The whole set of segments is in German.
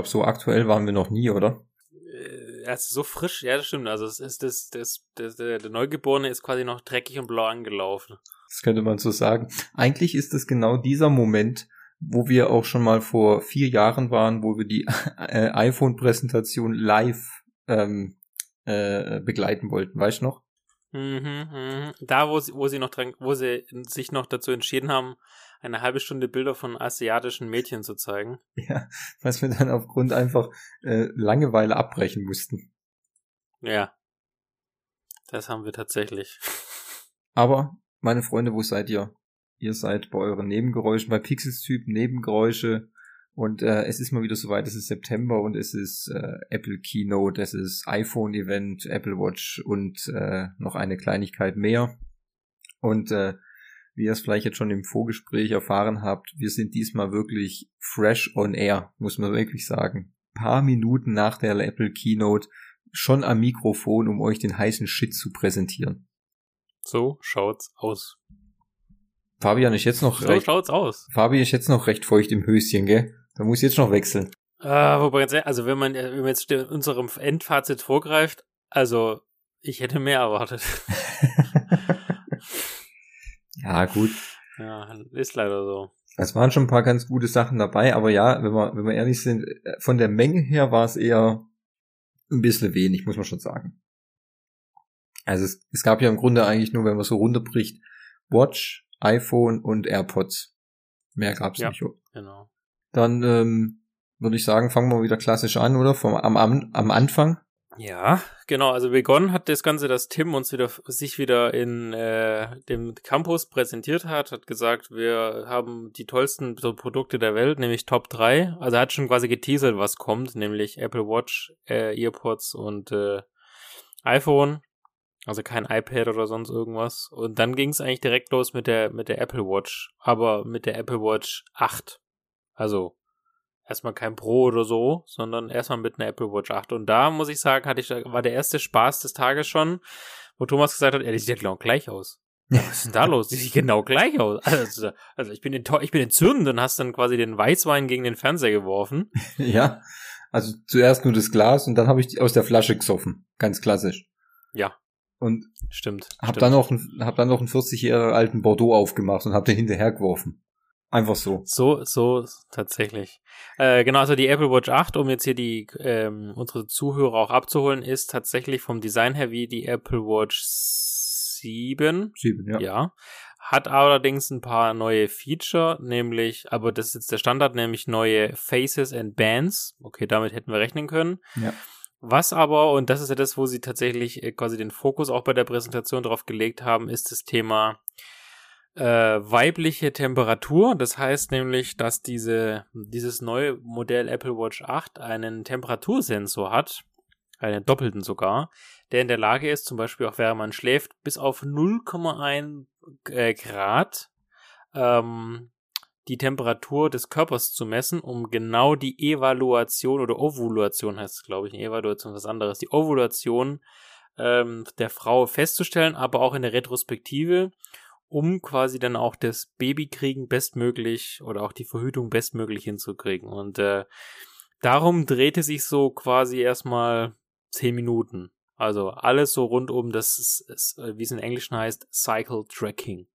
glaube, so aktuell waren wir noch nie, oder? Also so frisch, ja, das stimmt. Also es ist das, das, das, der, der Neugeborene ist quasi noch dreckig und blau angelaufen. Das könnte man so sagen. Eigentlich ist es genau dieser Moment, wo wir auch schon mal vor vier Jahren waren, wo wir die äh, iPhone-Präsentation live ähm, äh, begleiten wollten, weißt du noch? Mhm, mhm. Da, wo sie, wo sie noch dran, wo sie sich noch dazu entschieden haben, eine halbe Stunde Bilder von asiatischen Mädchen zu zeigen. Ja, was wir dann aufgrund einfach äh, Langeweile abbrechen mussten. Ja. Das haben wir tatsächlich. Aber, meine Freunde, wo seid ihr? Ihr seid bei euren Nebengeräuschen, bei Pixels-Typ Nebengeräusche. Und äh, es ist mal wieder soweit, es ist September und es ist äh, Apple Keynote, es ist iPhone-Event, Apple Watch und äh, noch eine Kleinigkeit mehr. Und äh, wie ihr es vielleicht jetzt schon im Vorgespräch erfahren habt, wir sind diesmal wirklich fresh on air, muss man wirklich sagen. paar Minuten nach der Apple Keynote schon am Mikrofon, um euch den heißen Shit zu präsentieren. So schaut's aus. Fabian ist jetzt noch so recht, schaut's aus. Fabi ist jetzt noch recht feucht im Höschen, gell? Da muss ich jetzt noch wechseln. Ah, wobei, also wenn man, wenn man jetzt unserem Endfazit vorgreift, also ich hätte mehr erwartet. ja, gut. Ja, ist leider so. Es waren schon ein paar ganz gute Sachen dabei, aber ja, wenn wir, wenn wir ehrlich sind, von der Menge her war es eher ein bisschen wenig, muss man schon sagen. Also es, es gab ja im Grunde eigentlich nur, wenn man so runterbricht, Watch, iPhone und AirPods. Mehr gab's ja, nicht. Genau. Dann ähm, würde ich sagen, fangen wir wieder klassisch an, oder? Vom, am, am, am Anfang. Ja, genau. Also begonnen hat das Ganze, dass Tim uns wieder sich wieder in äh, dem Campus präsentiert hat, hat gesagt, wir haben die tollsten Produkte der Welt, nämlich Top 3. Also er hat schon quasi geteasert, was kommt, nämlich Apple Watch, äh, EarPods und äh, iPhone. Also kein iPad oder sonst irgendwas. Und dann ging es eigentlich direkt los mit der, mit der Apple Watch. Aber mit der Apple Watch 8. Also erstmal kein Pro oder so, sondern erstmal mit einer Apple Watch 8. Und da muss ich sagen, hatte ich, war der erste Spaß des Tages schon, wo Thomas gesagt hat, ja, die sieht ja genau gleich aus. Ja, was ist denn da los? Die sieht genau gleich aus. Also, also ich bin ich bin entzündet und hast dann quasi den Weißwein gegen den Fernseher geworfen. Ja, also zuerst nur das Glas und dann habe ich die aus der Flasche gesoffen. Ganz klassisch. Ja, und stimmt. Hab stimmt. dann noch hab dann noch einen 40 Jahre alten Bordeaux aufgemacht und hab den hinterher geworfen. Einfach so. So, so tatsächlich. Äh, genau, also die Apple Watch 8, um jetzt hier die ähm, unsere Zuhörer auch abzuholen, ist tatsächlich vom Design her wie die Apple Watch 7. 7, ja. Ja. Hat allerdings ein paar neue Feature, nämlich, aber das ist jetzt der Standard, nämlich neue Faces and Bands. Okay, damit hätten wir rechnen können. Ja. Was aber, und das ist ja das, wo sie tatsächlich äh, quasi den Fokus auch bei der Präsentation drauf gelegt haben, ist das Thema äh, weibliche Temperatur. Das heißt nämlich, dass diese, dieses neue Modell Apple Watch 8 einen Temperatursensor hat, einen doppelten sogar, der in der Lage ist, zum Beispiel auch während man schläft, bis auf 0,1 äh, Grad ähm, die Temperatur des Körpers zu messen, um genau die Evaluation oder Ovulation heißt es, glaube ich, eine Evaluation was anderes, die Ovulation ähm, der Frau festzustellen, aber auch in der Retrospektive, um quasi dann auch das Babykriegen bestmöglich oder auch die Verhütung bestmöglich hinzukriegen. Und äh, darum drehte sich so quasi erstmal zehn Minuten. Also alles so rund um das, wie es in Englischen heißt, Cycle Tracking.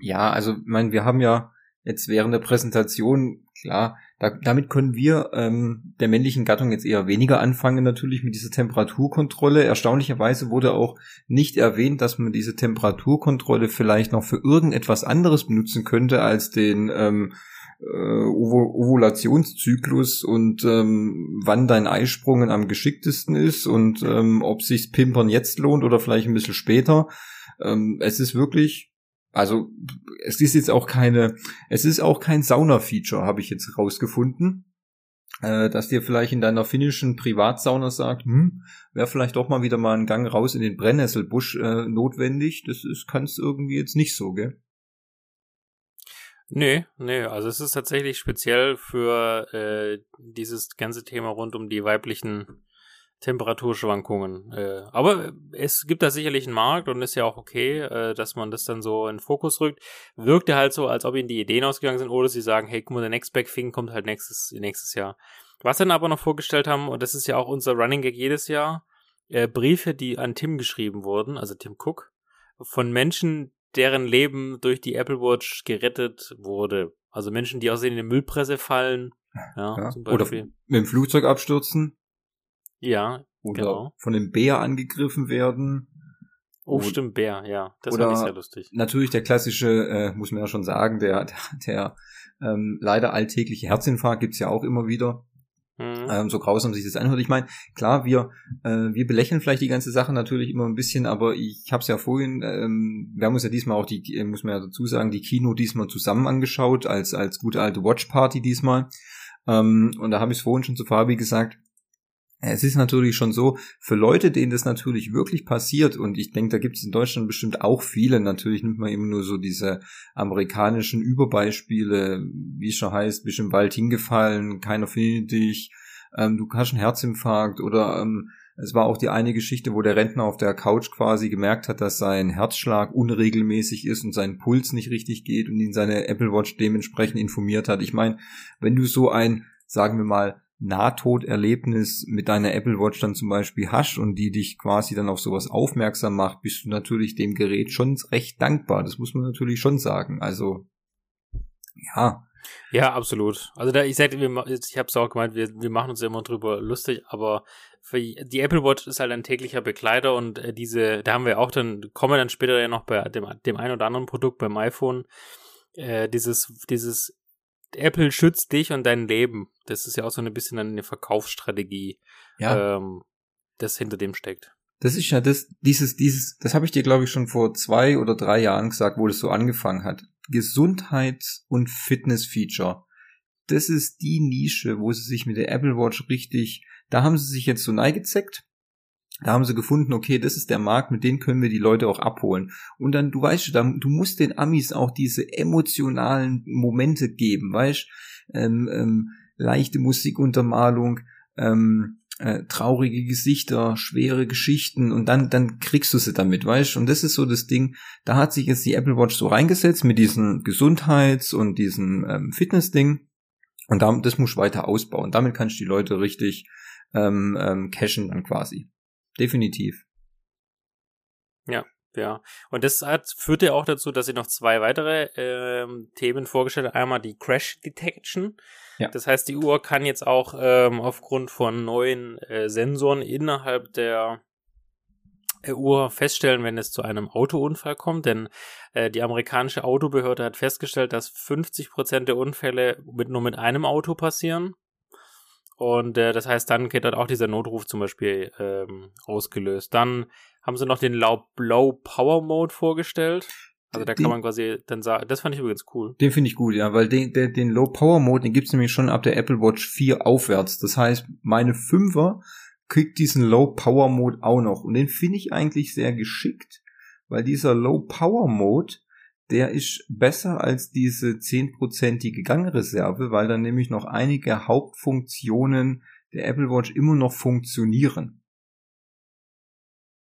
Ja, also, ich meine, wir haben ja jetzt während der Präsentation, klar, da, damit können wir ähm, der männlichen Gattung jetzt eher weniger anfangen, natürlich mit dieser Temperaturkontrolle. Erstaunlicherweise wurde auch nicht erwähnt, dass man diese Temperaturkontrolle vielleicht noch für irgendetwas anderes benutzen könnte als den ähm, äh, Ovulationszyklus und ähm, wann dein Eisprungen am geschicktesten ist und ähm, ob sich's Pimpern jetzt lohnt oder vielleicht ein bisschen später. Ähm, es ist wirklich also es ist jetzt auch keine, es ist auch kein Sauna-Feature, habe ich jetzt rausgefunden. Äh, dass dir vielleicht in deiner finnischen Privatsauna sagt, hm, wäre vielleicht doch mal wieder mal ein Gang raus in den Brennnesselbusch äh, notwendig. Das ist kannst irgendwie jetzt nicht so, gell? Nee, nee, also es ist tatsächlich speziell für äh, dieses ganze Thema rund um die weiblichen Temperaturschwankungen. Äh, aber es gibt da sicherlich einen Markt und ist ja auch okay, äh, dass man das dann so in Fokus rückt. Wirkte halt so, als ob ihnen die Ideen ausgegangen sind oder sie sagen, hey, guck mal, der Next Back Thing kommt halt nächstes, nächstes Jahr. Was dann aber noch vorgestellt haben, und das ist ja auch unser Running Gag jedes Jahr, äh, Briefe, die an Tim geschrieben wurden, also Tim Cook, von Menschen, deren Leben durch die Apple Watch gerettet wurde. Also Menschen, die aus in die Müllpresse fallen. Ja, ja. Oder mit dem Flugzeug abstürzen. Ja, oder genau. von dem Bär angegriffen werden. Oh, stimmt, Bär, ja. Das war sehr lustig. Natürlich der klassische, äh, muss man ja schon sagen, der, der, der ähm, leider alltägliche Herzinfarkt gibt's ja auch immer wieder. Mhm. Ähm, so grausam sich das anhört. Ich meine, klar, wir, äh, wir belächeln vielleicht die ganze Sache natürlich immer ein bisschen, aber ich habe es ja vorhin, ähm, wir haben uns ja diesmal auch die, äh, muss man ja dazu sagen, die Kino diesmal zusammen angeschaut, als, als gute alte Watch Party diesmal. Ähm, und da habe ich es vorhin schon zu Fabi gesagt, es ist natürlich schon so, für Leute, denen das natürlich wirklich passiert, und ich denke, da gibt es in Deutschland bestimmt auch viele, natürlich nimmt man immer nur so diese amerikanischen Überbeispiele, wie es schon heißt, bist im Wald hingefallen, keiner findet dich, ähm, du hast einen Herzinfarkt oder ähm, es war auch die eine Geschichte, wo der Rentner auf der Couch quasi gemerkt hat, dass sein Herzschlag unregelmäßig ist und sein Puls nicht richtig geht und ihn seine Apple Watch dementsprechend informiert hat. Ich meine, wenn du so ein, sagen wir mal, Nahtoderlebnis mit deiner Apple Watch dann zum Beispiel hast und die dich quasi dann auf sowas aufmerksam macht, bist du natürlich dem Gerät schon recht dankbar. Das muss man natürlich schon sagen. Also, ja. Ja, absolut. Also da, ich sag, ich habe es auch gemeint, wir, wir machen uns ja immer drüber lustig, aber für die Apple Watch ist halt ein täglicher Begleiter und äh, diese, da haben wir auch dann, kommen wir dann später ja noch bei dem, dem ein oder anderen Produkt beim iPhone, äh, dieses, dieses Apple schützt dich und dein Leben. Das ist ja auch so ein bisschen eine Verkaufsstrategie, ja. ähm, das hinter dem steckt. Das ist ja das, dieses, dieses, das habe ich dir, glaube ich, schon vor zwei oder drei Jahren gesagt, wo das so angefangen hat. Gesundheits- und Fitness-Feature. Das ist die Nische, wo sie sich mit der Apple Watch richtig, da haben sie sich jetzt so neigezeckt da haben sie gefunden, okay, das ist der Markt, mit dem können wir die Leute auch abholen. Und dann, du weißt, du musst den Amis auch diese emotionalen Momente geben, weißt, ähm, ähm, leichte Musikuntermalung, ähm, äh, traurige Gesichter, schwere Geschichten und dann, dann kriegst du sie damit, weißt Und das ist so das Ding, da hat sich jetzt die Apple Watch so reingesetzt mit diesem Gesundheits- und diesem ähm, Fitness-Ding. Und damit, das musst du weiter ausbauen. Damit kannst du die Leute richtig ähm, ähm, cashen dann quasi definitiv. Ja, ja. Und das hat, führt ja auch dazu, dass sie noch zwei weitere ähm, Themen vorgestellt hat. Einmal die Crash Detection. Ja. Das heißt, die Uhr kann jetzt auch ähm, aufgrund von neuen äh, Sensoren innerhalb der äh, Uhr feststellen, wenn es zu einem Autounfall kommt, denn äh, die amerikanische Autobehörde hat festgestellt, dass 50 Prozent der Unfälle mit, nur mit einem Auto passieren und äh, das heißt, dann geht dort auch dieser Notruf zum Beispiel ähm, ausgelöst. Dann haben sie noch den Low, Power Mode vorgestellt. Also da den, kann man quasi dann sagen, das fand ich übrigens cool. Den finde ich gut, ja, weil den, den, den Low Power Mode, den gibt's nämlich schon ab der Apple Watch 4 aufwärts. Das heißt, meine 5er kriegt diesen Low Power Mode auch noch. Und den finde ich eigentlich sehr geschickt, weil dieser Low Power Mode der ist besser als diese zehnprozentige Gangreserve, weil dann nämlich noch einige Hauptfunktionen der Apple Watch immer noch funktionieren.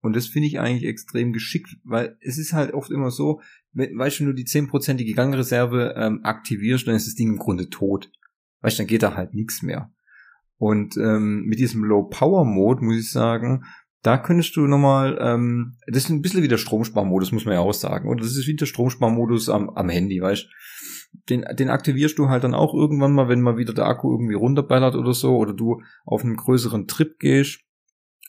Und das finde ich eigentlich extrem geschickt, weil es ist halt oft immer so, weißt du, wenn du die zehnprozentige Gangreserve ähm, aktivierst, dann ist das Ding im Grunde tot. Weißt du, dann geht da halt nichts mehr. Und ähm, mit diesem Low Power Mode muss ich sagen, da könntest du nochmal, ähm, das ist ein bisschen wie der Stromsparmodus, muss man ja auch sagen. Oder das ist wie der Stromsparmodus am, am Handy, weißt den, den aktivierst du halt dann auch irgendwann mal, wenn mal wieder der Akku irgendwie runterballert oder so, oder du auf einen größeren Trip gehst.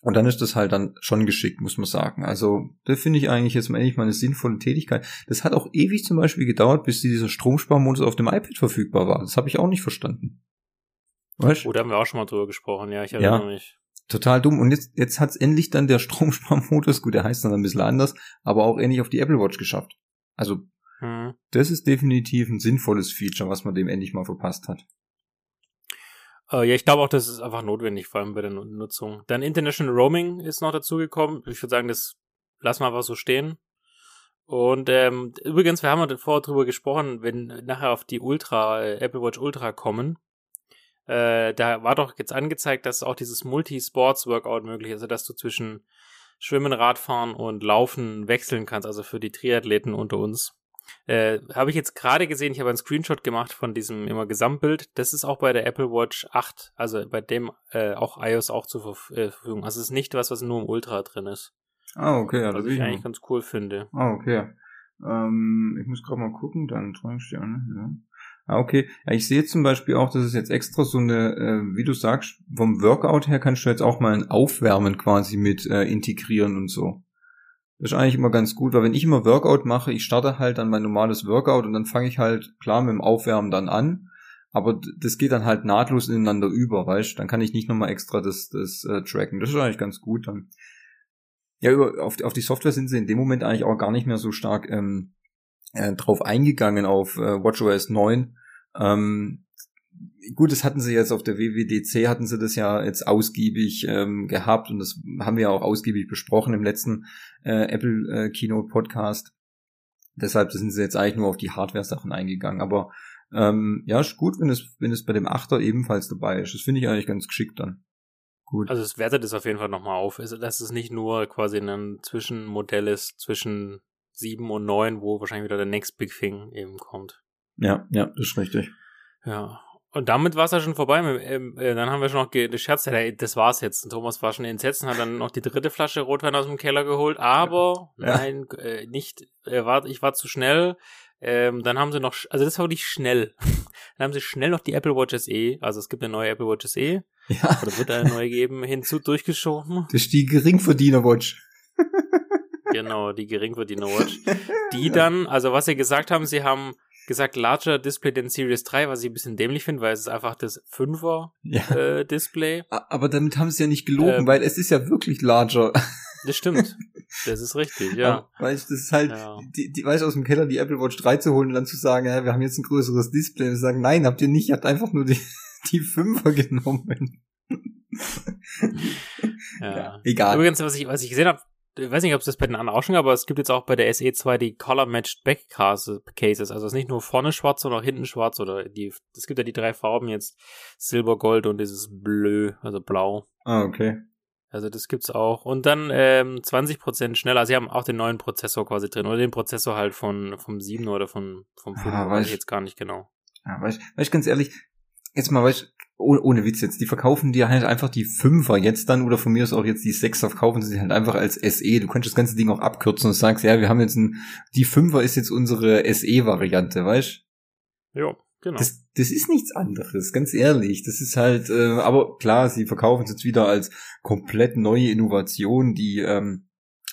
Und dann ist das halt dann schon geschickt, muss man sagen. Also, das finde ich eigentlich jetzt mal endlich mal eine sinnvolle Tätigkeit. Das hat auch ewig zum Beispiel gedauert, bis dieser Stromsparmodus auf dem iPad verfügbar war. Das habe ich auch nicht verstanden. Weißt? Oh, da haben wir auch schon mal drüber gesprochen, ja, ich erinnere ja. mich total dumm. Und jetzt, jetzt hat's endlich dann der Stromsparmodus, gut, der heißt dann ein bisschen anders, aber auch endlich auf die Apple Watch geschafft. Also, hm. das ist definitiv ein sinnvolles Feature, was man dem endlich mal verpasst hat. Äh, ja, ich glaube auch, das ist einfach notwendig, vor allem bei der Nutzung. Dann International Roaming ist noch dazugekommen. Ich würde sagen, das lassen wir einfach so stehen. Und ähm, übrigens, wir haben ja vorher drüber gesprochen, wenn nachher auf die Ultra, äh, Apple Watch Ultra kommen, äh, da war doch jetzt angezeigt, dass auch dieses Multi-Sports-Workout möglich ist, also dass du zwischen Schwimmen, Radfahren und Laufen wechseln kannst, also für die Triathleten unter uns. Äh, habe ich jetzt gerade gesehen, ich habe einen Screenshot gemacht von diesem immer Gesamtbild. Das ist auch bei der Apple Watch 8, also bei dem äh, auch iOS auch zur äh, Verfügung. Also es ist nicht was, was nur im Ultra drin ist. Ah, okay, ja, was ich eigentlich ganz cool finde. Ah, okay. Ähm, ich muss gerade mal gucken, dann Sterne, ja. Ah, okay. Ja, ich sehe zum Beispiel auch, dass es jetzt extra so eine, äh, wie du sagst, vom Workout her kannst du jetzt auch mal ein Aufwärmen quasi mit äh, integrieren und so. Das ist eigentlich immer ganz gut, weil wenn ich immer Workout mache, ich starte halt dann mein normales Workout und dann fange ich halt klar mit dem Aufwärmen dann an. Aber das geht dann halt nahtlos ineinander über, weißt Dann kann ich nicht nochmal extra das, das äh, tracken. Das ist eigentlich ganz gut dann. Ja, über, auf, auf die Software sind sie in dem Moment eigentlich auch gar nicht mehr so stark ähm, äh, drauf eingegangen auf äh, WatchOS 9. Ähm, gut, das hatten sie jetzt auf der WWDC, hatten sie das ja jetzt ausgiebig ähm, gehabt und das haben wir ja auch ausgiebig besprochen im letzten äh, Apple äh, Keynote Podcast. Deshalb sind sie jetzt eigentlich nur auf die Hardware-Sachen eingegangen. Aber ähm, ja, ist gut, wenn es, wenn es bei dem Achter ebenfalls dabei ist. Das finde ich eigentlich ganz geschickt dann. Gut. Also es wertet es auf jeden Fall nochmal auf, dass es nicht nur quasi ein Zwischenmodell ist zwischen 7 und 9, wo wahrscheinlich wieder der Next Big Thing eben kommt. Ja, ja, das ist richtig. Ja. Und damit war es ja schon vorbei. Ähm, äh, dann haben wir schon noch gescherzt, das war's jetzt. Thomas war schon entsetzt und hat dann noch die dritte Flasche Rotwein aus dem Keller geholt. Aber ja. nein, äh, nicht. Er war, ich war zu schnell. Ähm, dann haben sie noch, also das war wirklich schnell. dann haben sie schnell noch die Apple Watch SE, also es gibt eine neue Apple Watch SE. Ja. Oder wird eine neue geben, hinzu durchgeschoben. Das ist die Geringverdiener Watch. genau, die Geringverdiener Watch. Die dann, also was sie gesagt haben, sie haben gesagt larger Display than Series 3, was ich ein bisschen dämlich finde, weil es ist einfach das 5er ja. äh, Display. Aber damit haben sie ja nicht gelogen, ähm, weil es ist ja wirklich larger. Das stimmt. Das ist richtig, ja. weißt du, das ist halt, ja. die, die, weißt aus dem Keller die Apple Watch 3 zu holen und dann zu sagen, ja, wir haben jetzt ein größeres Display. Und sagen, nein, habt ihr nicht, ihr habt einfach nur die, die 5er genommen. ja. ja. Egal. Übrigens, was ich, was ich gesehen habe, ich weiß nicht, ob es das bei den anderen auch schon gab, aber es gibt jetzt auch bei der SE2 die Color-Matched Backcases. Also es ist nicht nur vorne schwarz, sondern auch hinten schwarz oder die, es gibt ja die drei Farben jetzt, Silber, Gold und dieses Bleu, also blau. Ah, okay. Also das gibt's auch. Und dann ähm, 20% schneller. Sie haben auch den neuen Prozessor quasi drin. Oder den Prozessor halt von vom 7 oder von, vom 5, ah, weiß ich jetzt gar nicht genau. Ja, weiß, weiß ich ganz ehrlich, jetzt mal, weißt ohne, ohne Witz jetzt, die verkaufen dir halt einfach die Fünfer jetzt dann oder von mir ist auch jetzt die Sechser verkaufen sie halt einfach als SE. Du könntest das ganze Ding auch abkürzen und sagst, ja, wir haben jetzt ein, die Fünfer ist jetzt unsere SE-Variante, weißt? Ja, genau. Das, das ist nichts anderes, ganz ehrlich. Das ist halt, äh, aber klar, sie verkaufen es jetzt wieder als komplett neue Innovation, die ähm,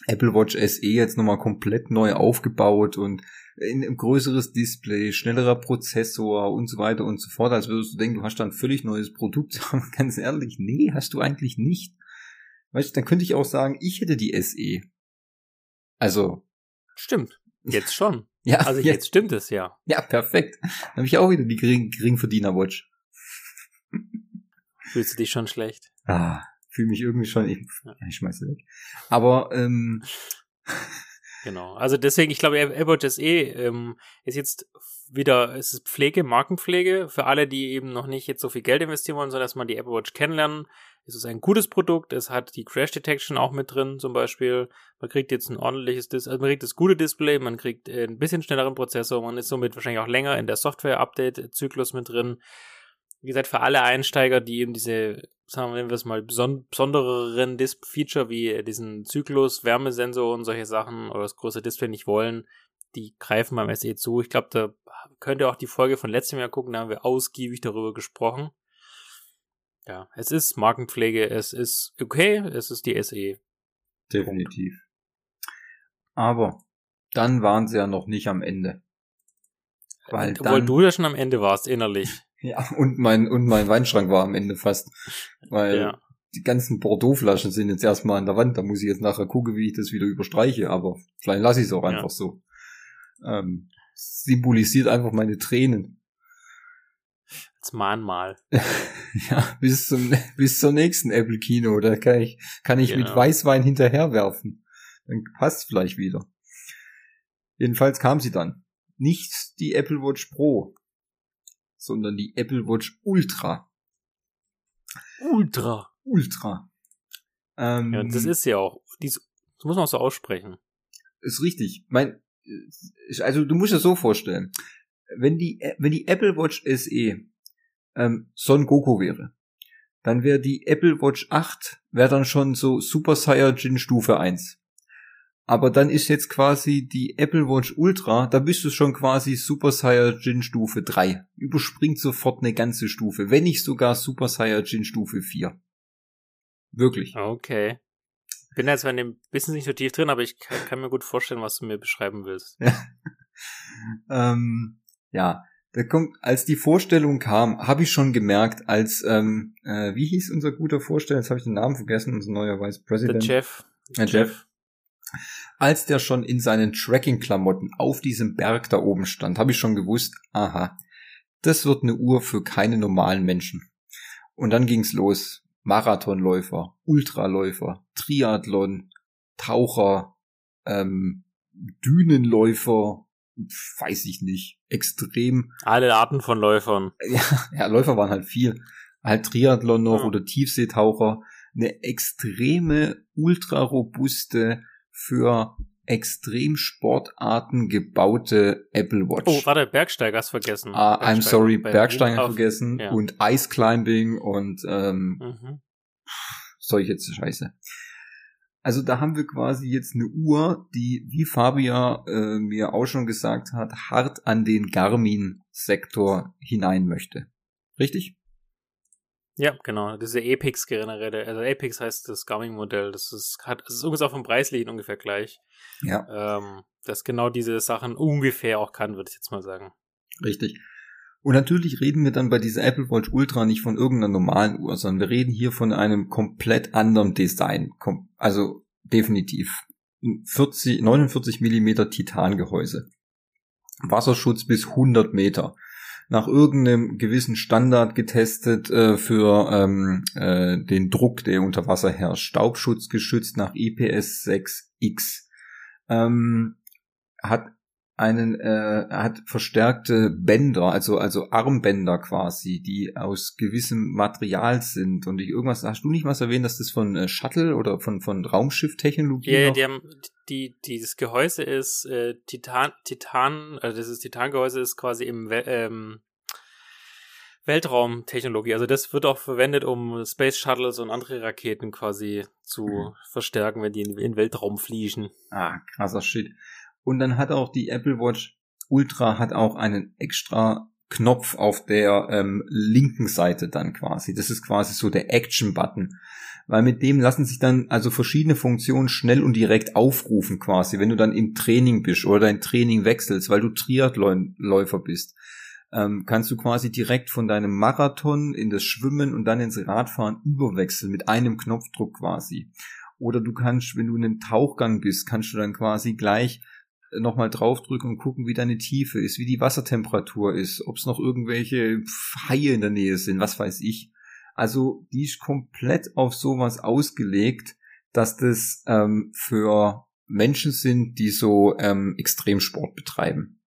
Apple Watch SE jetzt nochmal komplett neu aufgebaut und ein größeres Display, schnellerer Prozessor und so weiter und so fort, als würdest du denken, du hast da ein völlig neues Produkt. Aber ganz ehrlich, nee, hast du eigentlich nicht. Weißt du, dann könnte ich auch sagen, ich hätte die SE. Also. Stimmt. Jetzt schon. ja. Also jetzt, jetzt stimmt es ja. Ja, perfekt. Dann habe ich auch wieder die gering, Geringverdiener-Watch. Fühlst du dich schon schlecht? Ah, fühle mich irgendwie schon, ich, ich schmeiße weg. Aber, ähm, Genau. Also deswegen, ich glaube, AirWatch SE ähm, ist jetzt wieder, es ist Pflege, Markenpflege für alle, die eben noch nicht jetzt so viel Geld investieren wollen, sondern man die Apple Watch kennenlernen. Es ist ein gutes Produkt. Es hat die Crash Detection auch mit drin, zum Beispiel. Man kriegt jetzt ein ordentliches, Dis also man kriegt das gute Display, man kriegt äh, ein bisschen schnelleren Prozessor, man ist somit wahrscheinlich auch länger in der Software-Update-Zyklus mit drin. Wie gesagt, für alle Einsteiger, die eben diese sagen wir es mal, besondereren Feature wie diesen Zyklus, Wärmesensor und solche Sachen oder das große Display nicht wollen, die greifen beim SE zu. Ich glaube, da könnt ihr auch die Folge von letztem Jahr gucken, da haben wir ausgiebig darüber gesprochen. Ja, es ist Markenpflege, es ist okay, es ist die SE. Definitiv. Aber dann waren sie ja noch nicht am Ende. Weil Obwohl dann, du ja schon am Ende warst, innerlich. Ja, und mein, und mein Weinschrank war am Ende fast. Weil ja. die ganzen Bordeaux-Flaschen sind jetzt erstmal an der Wand. Da muss ich jetzt nachher gucken, wie ich das wieder überstreiche. Aber vielleicht lasse ich es auch einfach ja. so. Ähm, symbolisiert einfach meine Tränen. Als Mahnmal. ja, bis zum, bis zur nächsten Apple Kino. Da kann ich, kann ich genau. mit Weißwein hinterherwerfen. Dann passt vielleicht wieder. Jedenfalls kam sie dann. Nicht die Apple Watch Pro, sondern die Apple Watch Ultra. Ultra. Ultra. Ähm, ja, das ist ja auch. Dies, das muss man auch so aussprechen. Ist richtig. Mein, also du musst es so vorstellen, wenn die, wenn die Apple Watch SE ähm, Son Goku wäre, dann wäre die Apple Watch 8, wäre dann schon so Super Saiyajin Stufe 1. Aber dann ist jetzt quasi die Apple Watch Ultra, da bist du schon quasi Super Saiyajin Stufe 3. Überspringt sofort eine ganze Stufe, wenn nicht sogar Super Saiyajin Stufe 4. Wirklich. Okay. Bin jetzt in dem Business nicht so tief drin, aber ich kann, kann mir gut vorstellen, was du mir beschreiben willst. ähm, ja, da kommt, als die Vorstellung kam, habe ich schon gemerkt, als ähm, äh, wie hieß unser guter Vorsteller? Jetzt habe ich den Namen vergessen, unser neuer Vice President. Der Jeff. Der Jeff. Als der schon in seinen Tracking-Klamotten auf diesem Berg da oben stand, habe ich schon gewusst, aha, das wird eine Uhr für keine normalen Menschen. Und dann ging's los. Marathonläufer, Ultraläufer, Triathlon, Taucher, ähm, Dünenläufer, weiß ich nicht, extrem. Alle Arten von Läufern. Ja, ja Läufer waren halt viel. Halt Triathlon noch ja. oder Tiefseetaucher. Eine extreme, ultrarobuste, für Extremsportarten gebaute Apple Watch. Oh, warte, Bergsteiger hast vergessen. Ah, I'm sorry, Bergsteiger vergessen ja. und Ice Climbing und ähm, mhm. solche Scheiße. Also da haben wir quasi jetzt eine Uhr, die, wie Fabia äh, mir auch schon gesagt hat, hart an den Garmin-Sektor hinein möchte. Richtig? Ja, genau. Diese Epix generell. Also Epix heißt das Garmin-Modell. Das ist, hat, das ist ungefähr vom Preislichen ungefähr gleich. Ja. Ähm, das genau diese Sachen ungefähr auch kann, würde ich jetzt mal sagen. Richtig. Und natürlich reden wir dann bei dieser Apple Watch Ultra nicht von irgendeiner normalen Uhr, sondern wir reden hier von einem komplett anderen Design. Also definitiv. 40, 49 Millimeter Titangehäuse. Wasserschutz bis 100 Meter. Nach irgendeinem gewissen Standard getestet äh, für ähm, äh, den Druck, der unter Wasser herrscht. Staubschutz geschützt nach IPS 6X. Ähm, hat einen äh, hat verstärkte Bänder, also also Armbänder quasi, die aus gewissem Material sind und ich irgendwas hast du nicht was erwähnt, dass das von äh, Shuttle oder von von Raumschifftechnologie Ja, yeah, die haben die dieses Gehäuse ist äh, Titan Titan, also das ist Titangehäuse ist quasi im ähm, Weltraumtechnologie. Also das wird auch verwendet, um Space Shuttles und andere Raketen quasi zu mhm. verstärken, wenn die in, in Weltraum fliegen. Ah, krasser Shit. Und dann hat auch die Apple Watch Ultra hat auch einen extra Knopf auf der ähm, linken Seite dann quasi. Das ist quasi so der Action-Button. Weil mit dem lassen sich dann also verschiedene Funktionen schnell und direkt aufrufen quasi, wenn du dann im Training bist oder dein Training wechselst, weil du Triathlonläufer bist. Ähm, kannst du quasi direkt von deinem Marathon in das Schwimmen und dann ins Radfahren überwechseln mit einem Knopfdruck quasi. Oder du kannst, wenn du in einem Tauchgang bist, kannst du dann quasi gleich nochmal draufdrücken und gucken, wie deine Tiefe ist, wie die Wassertemperatur ist, ob es noch irgendwelche Haie in der Nähe sind, was weiß ich. Also die ist komplett auf sowas ausgelegt, dass das ähm, für Menschen sind, die so ähm, Extremsport betreiben.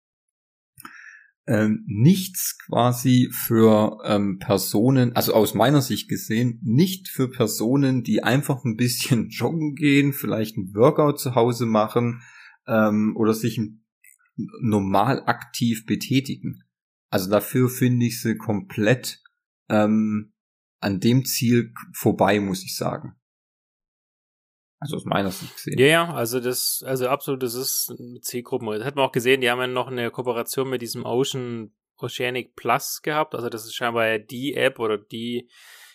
Ähm, nichts quasi für ähm, Personen, also aus meiner Sicht gesehen, nicht für Personen, die einfach ein bisschen joggen gehen, vielleicht ein Workout zu Hause machen, ähm, oder sich normal aktiv betätigen. Also dafür finde ich sie komplett ähm, an dem Ziel vorbei, muss ich sagen. Also aus meiner Sicht gesehen. Ja, ja, also das, also absolut, das ist eine Zielgruppe. Das hat man auch gesehen, die haben ja noch eine Kooperation mit diesem Ocean Oceanic Plus gehabt. Also das ist scheinbar die App oder die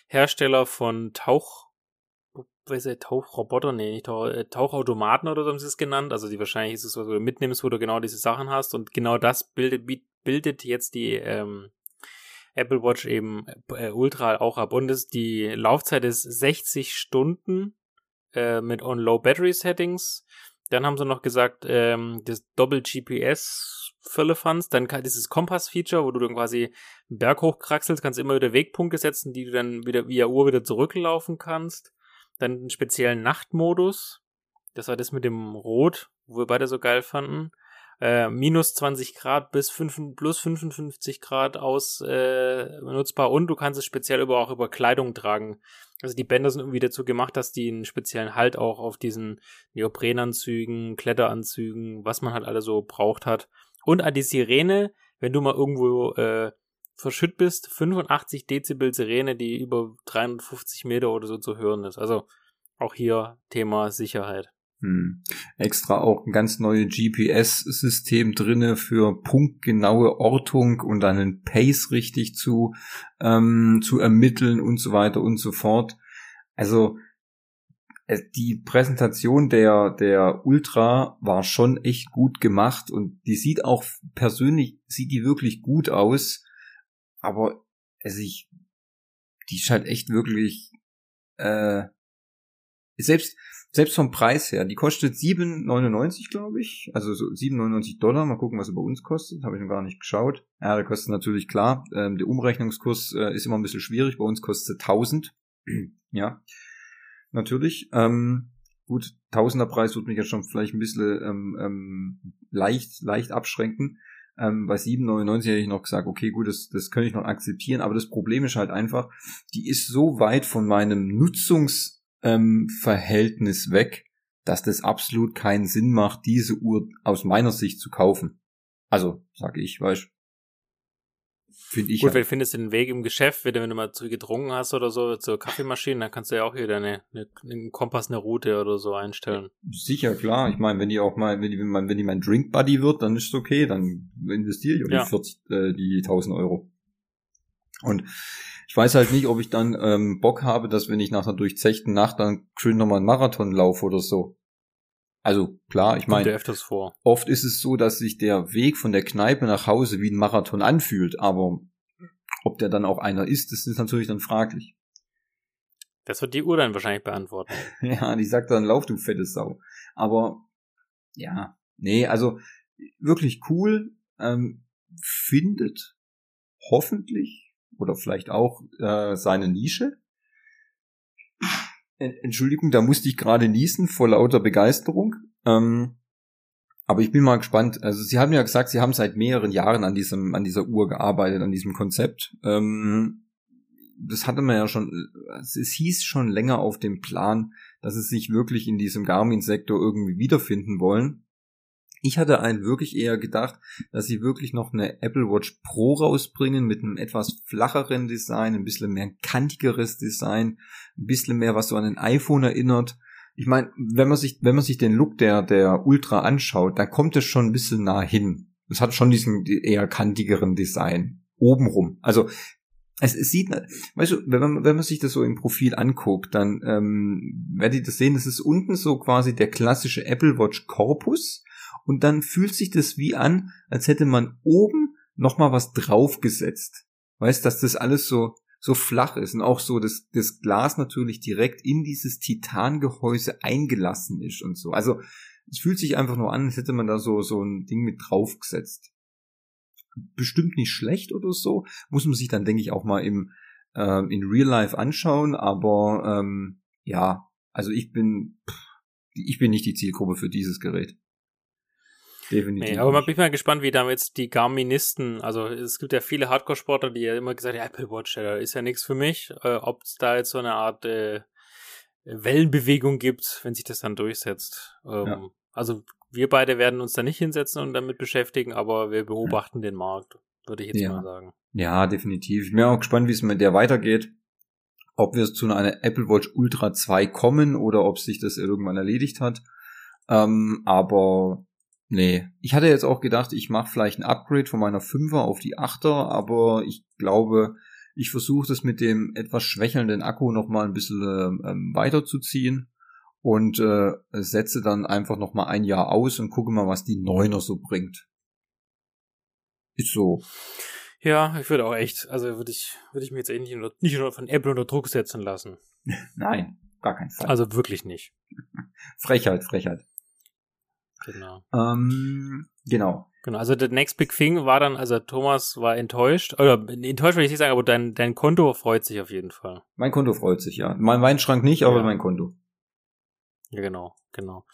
Hersteller von Tauch weiß ich, Tauchroboter, nee, nicht Tauch, äh, Tauchautomaten oder so haben sie es genannt. Also die wahrscheinlich ist es, was du mitnimmst, wo du genau diese Sachen hast. Und genau das bildet, bildet jetzt die ähm, Apple Watch eben äh, Ultra auch ab. Und es, die Laufzeit ist 60 Stunden äh, mit On-Low Battery Settings. Dann haben sie noch gesagt, ähm, das Doppel-GPS Firlefanz, dann dieses Kompass-Feature, wo du dann quasi einen Berg hochkraxelst, kannst immer wieder Wegpunkte setzen, die du dann wieder via Uhr wieder zurücklaufen kannst. Dann einen speziellen Nachtmodus. Das war das mit dem Rot, wo wir beide so geil fanden. Äh, minus 20 Grad bis 5, plus 55 Grad aus äh, nutzbar und du kannst es speziell über, auch über Kleidung tragen. Also die Bänder sind irgendwie dazu gemacht, dass die einen speziellen Halt auch auf diesen Neoprenanzügen, Kletteranzügen, was man halt alle so braucht hat. Und an die Sirene, wenn du mal irgendwo äh, verschütt bist, 85 Dezibel Sirene, die über 350 Meter oder so zu hören ist. Also auch hier Thema Sicherheit. Hm. Extra auch ein ganz neues GPS-System drinne für punktgenaue Ortung und einen Pace richtig zu, ähm, zu ermitteln und so weiter und so fort. Also die Präsentation der, der Ultra war schon echt gut gemacht und die sieht auch persönlich, sieht die wirklich gut aus, aber also ich, die ist halt echt wirklich, äh, selbst, selbst vom Preis her, die kostet 7,99 glaube ich, also so 7,99 Dollar, mal gucken, was sie bei uns kostet, habe ich noch gar nicht geschaut. Ja, der kostet natürlich klar, ähm, der Umrechnungskurs äh, ist immer ein bisschen schwierig, bei uns kostet 1000, ja, natürlich. Ähm, gut, Tausenderpreis wird mich jetzt schon vielleicht ein bisschen ähm, ähm, leicht, leicht abschränken. Ähm, bei 7,99 hätte ich noch gesagt, okay, gut, das, das könnte ich noch akzeptieren, aber das Problem ist halt einfach, die ist so weit von meinem Nutzungs- ähm, Verhältnis weg, dass das absolut keinen Sinn macht, diese Uhr aus meiner Sicht zu kaufen. Also, sage ich, weißt Finde ich. Gut, halt. wenn du findest den Weg im Geschäft, wenn du mal zu getrunken hast oder so, zur Kaffeemaschine, dann kannst du ja auch hier deine, eine, einen Kompass, eine Route oder so einstellen. Sicher, klar. Ich meine, wenn die auch mal, wenn die, wenn, man, wenn die mein Drink Buddy wird, dann ist es okay, dann investiere ich auch ja. die 40, äh, die 1000 Euro. Und ich weiß halt nicht, ob ich dann ähm, Bock habe, dass wenn ich nach einer durchzechten Nacht dann schön nochmal einen Marathon laufe oder so. Also klar, ich meine, oft ist es so, dass sich der Weg von der Kneipe nach Hause wie ein Marathon anfühlt, aber ob der dann auch einer ist, das ist natürlich dann fraglich. Das wird die Uhr dann wahrscheinlich beantworten. ja, die sagt dann, lauf du fette Sau. Aber ja, nee, also wirklich cool, ähm, findet hoffentlich oder vielleicht auch äh, seine Nische. Entschuldigung, da musste ich gerade niesen vor lauter Begeisterung. Ähm, aber ich bin mal gespannt. Also Sie haben ja gesagt, Sie haben seit mehreren Jahren an diesem, an dieser Uhr gearbeitet, an diesem Konzept. Ähm, das hatte man ja schon, es hieß schon länger auf dem Plan, dass sie sich wirklich in diesem Garmin-Sektor irgendwie wiederfinden wollen. Ich hatte einen wirklich eher gedacht, dass sie wirklich noch eine Apple Watch Pro rausbringen mit einem etwas flacheren Design, ein bisschen mehr kantigeres Design, ein bisschen mehr, was so an ein iPhone erinnert. Ich meine, wenn man sich, wenn man sich den Look der, der Ultra anschaut, dann kommt es schon ein bisschen nah hin. Es hat schon diesen eher kantigeren Design. Obenrum. Also, es, es sieht, weißt du, wenn man, wenn man sich das so im Profil anguckt, dann ähm, werdet ihr das sehen, es ist unten so quasi der klassische Apple Watch Korpus und dann fühlt sich das wie an, als hätte man oben nochmal was draufgesetzt. Weißt, dass das alles so, so flach ist und auch so das, das Glas natürlich direkt in dieses Titangehäuse eingelassen ist und so. Also, es fühlt sich einfach nur an, als hätte man da so, so ein Ding mit draufgesetzt. Bestimmt nicht schlecht oder so. Muss man sich dann, denke ich, auch mal im, äh, in Real Life anschauen, aber, ähm, ja, also ich bin, ich bin nicht die Zielgruppe für dieses Gerät. Definitiv. Nee, aber man bin mal gespannt, wie damit die Garministen, also es gibt ja viele Hardcore-Sportler, die ja immer gesagt haben, Apple Watch, ist ja nichts für mich. Äh, Ob es da jetzt so eine Art äh, Wellenbewegung gibt, wenn sich das dann durchsetzt. Ähm, ja. Also wir beide werden uns da nicht hinsetzen und damit beschäftigen, aber wir beobachten ja. den Markt, würde ich jetzt ja. mal sagen. Ja, definitiv. Ich bin auch gespannt, wie es mit der weitergeht. Ob wir zu einer Apple Watch Ultra 2 kommen oder ob sich das irgendwann erledigt hat. Ähm, aber Nee, ich hatte jetzt auch gedacht, ich mache vielleicht ein Upgrade von meiner 5er auf die 8er, aber ich glaube, ich versuche das mit dem etwas schwächelnden Akku nochmal ein bisschen ähm, weiterzuziehen und äh, setze dann einfach nochmal ein Jahr aus und gucke mal, was die 9er so bringt. Ist so. Ja, ich würde auch echt, also würde ich, würde ich mir jetzt eh nicht, nicht nur von Apple unter Druck setzen lassen. Nein, gar kein Fall. Also wirklich nicht. Frechheit, Frechheit. Genau. Ähm, genau. Genau, also der Next Big Thing war dann, also Thomas war enttäuscht, oder enttäuscht will ich nicht sagen, aber dein, dein Konto freut sich auf jeden Fall. Mein Konto freut sich, ja. Mein Weinschrank nicht, aber ja. mein Konto. Ja, genau, genau.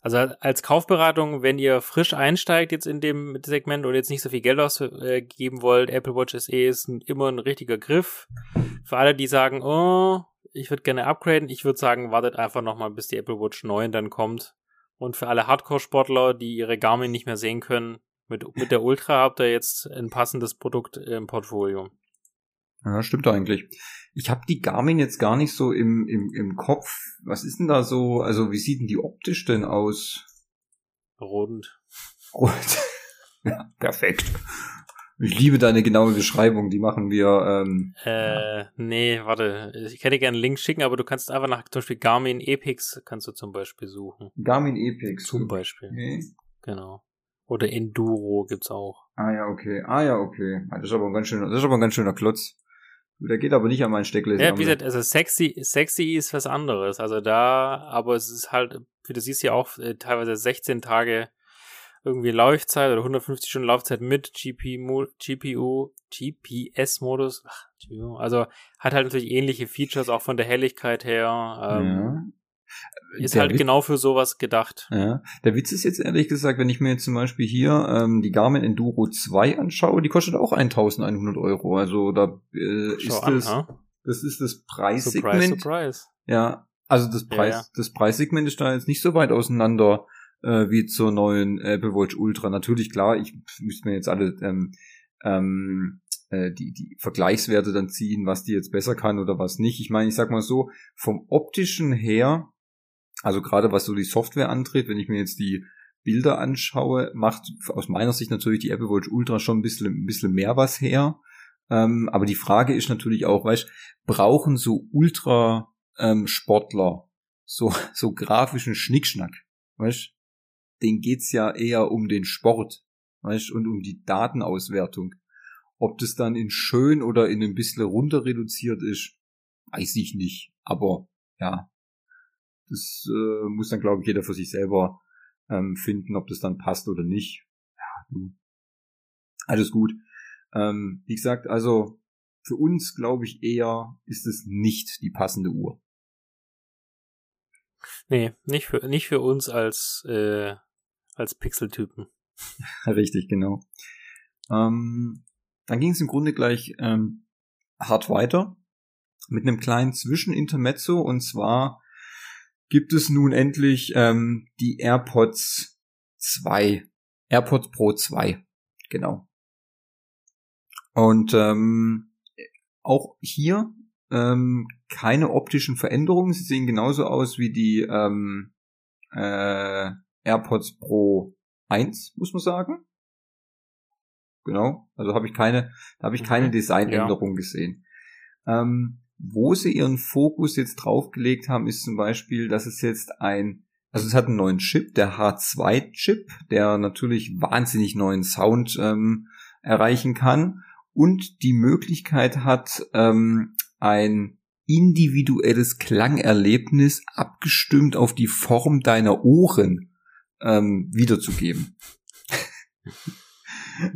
Also als Kaufberatung, wenn ihr frisch einsteigt jetzt in dem Segment und jetzt nicht so viel Geld ausgeben wollt, Apple Watch SE ist ein, immer ein richtiger Griff. Für alle, die sagen, oh, ich würde gerne upgraden, ich würde sagen, wartet einfach nochmal, bis die Apple Watch 9 dann kommt. Und für alle Hardcore-Sportler, die ihre Garmin nicht mehr sehen können, mit, mit der Ultra habt ihr jetzt ein passendes Produkt im Portfolio. Ja, stimmt eigentlich. Ich habe die Garmin jetzt gar nicht so im, im, im Kopf. Was ist denn da so? Also wie sieht denn die optisch denn aus? Rund. Rund. ja, perfekt. Ich liebe deine genaue Beschreibung, die machen wir. Ähm, äh, nee, warte. Ich hätte gerne einen Link schicken, aber du kannst einfach nach zum Beispiel Garmin Epix kannst du zum Beispiel suchen. Garmin Epix. Zum Beispiel. Okay. Genau. Oder Enduro gibt's auch. Ah ja, okay. Ah ja, okay. Das ist aber ein ganz schöner, das ist aber ein ganz schöner Klotz. Der geht aber nicht an meinen Steckläser. Ja, wie gesagt, also sexy, sexy ist was anderes. Also da, aber es ist halt, wie du siehst ja auch, äh, teilweise 16 Tage irgendwie Laufzeit oder 150 Stunden Laufzeit mit GPU, GPU, GPS-Modus. Also hat halt natürlich ähnliche Features auch von der Helligkeit her. Ähm, ja. Ist der halt Witz, genau für sowas gedacht. Ja. Der Witz ist jetzt ehrlich gesagt, wenn ich mir jetzt zum Beispiel hier ähm, die Garmin Enduro 2 anschaue, die kostet auch 1100 Euro. Also da äh, ist an, das, ha? das ist das Preissegment. Surprise, surprise. Ja, also das Preis, ja, ja. das Preissegment ist da jetzt nicht so weit auseinander äh, wie zur neuen Apple Watch Ultra. Natürlich klar, ich müsste mir jetzt alle ähm, ähm, äh, die, die Vergleichswerte dann ziehen, was die jetzt besser kann oder was nicht. Ich meine, ich sag mal so, vom optischen her also gerade was so die Software antritt, wenn ich mir jetzt die Bilder anschaue, macht aus meiner Sicht natürlich die Apple Watch Ultra schon ein bisschen, ein bisschen mehr was her. Ähm, aber die Frage ist natürlich auch, weißt, brauchen so Ultra ähm, Sportler so, so grafischen Schnickschnack, weißt? Den geht's ja eher um den Sport, weißt, und um die Datenauswertung. Ob das dann in schön oder in ein bisschen runter reduziert ist, weiß ich nicht. Aber ja, das äh, muss dann, glaube ich, jeder für sich selber ähm, finden, ob das dann passt oder nicht. Ja, du. Alles gut. Ähm, wie gesagt, also für uns, glaube ich, eher ist es nicht die passende Uhr. Nee, nicht für, nicht für uns als, äh, als Pixeltypen. Richtig, genau. Ähm, dann ging es im Grunde gleich ähm, hart weiter mit einem kleinen Zwischenintermezzo und zwar gibt es nun endlich ähm, die AirPods 2. AirPods Pro 2. Genau. Und ähm, auch hier ähm, keine optischen Veränderungen. Sie sehen genauso aus wie die ähm, äh, AirPods Pro 1, muss man sagen. Genau. Also habe ich keine, da habe ich keine mhm. Designänderung ja. gesehen. Ähm, wo sie ihren Fokus jetzt draufgelegt haben, ist zum Beispiel, dass es jetzt ein, also es hat einen neuen Chip, der H2-Chip, der natürlich wahnsinnig neuen Sound ähm, erreichen kann und die Möglichkeit hat, ähm, ein individuelles Klangerlebnis abgestimmt auf die Form deiner Ohren ähm, wiederzugeben.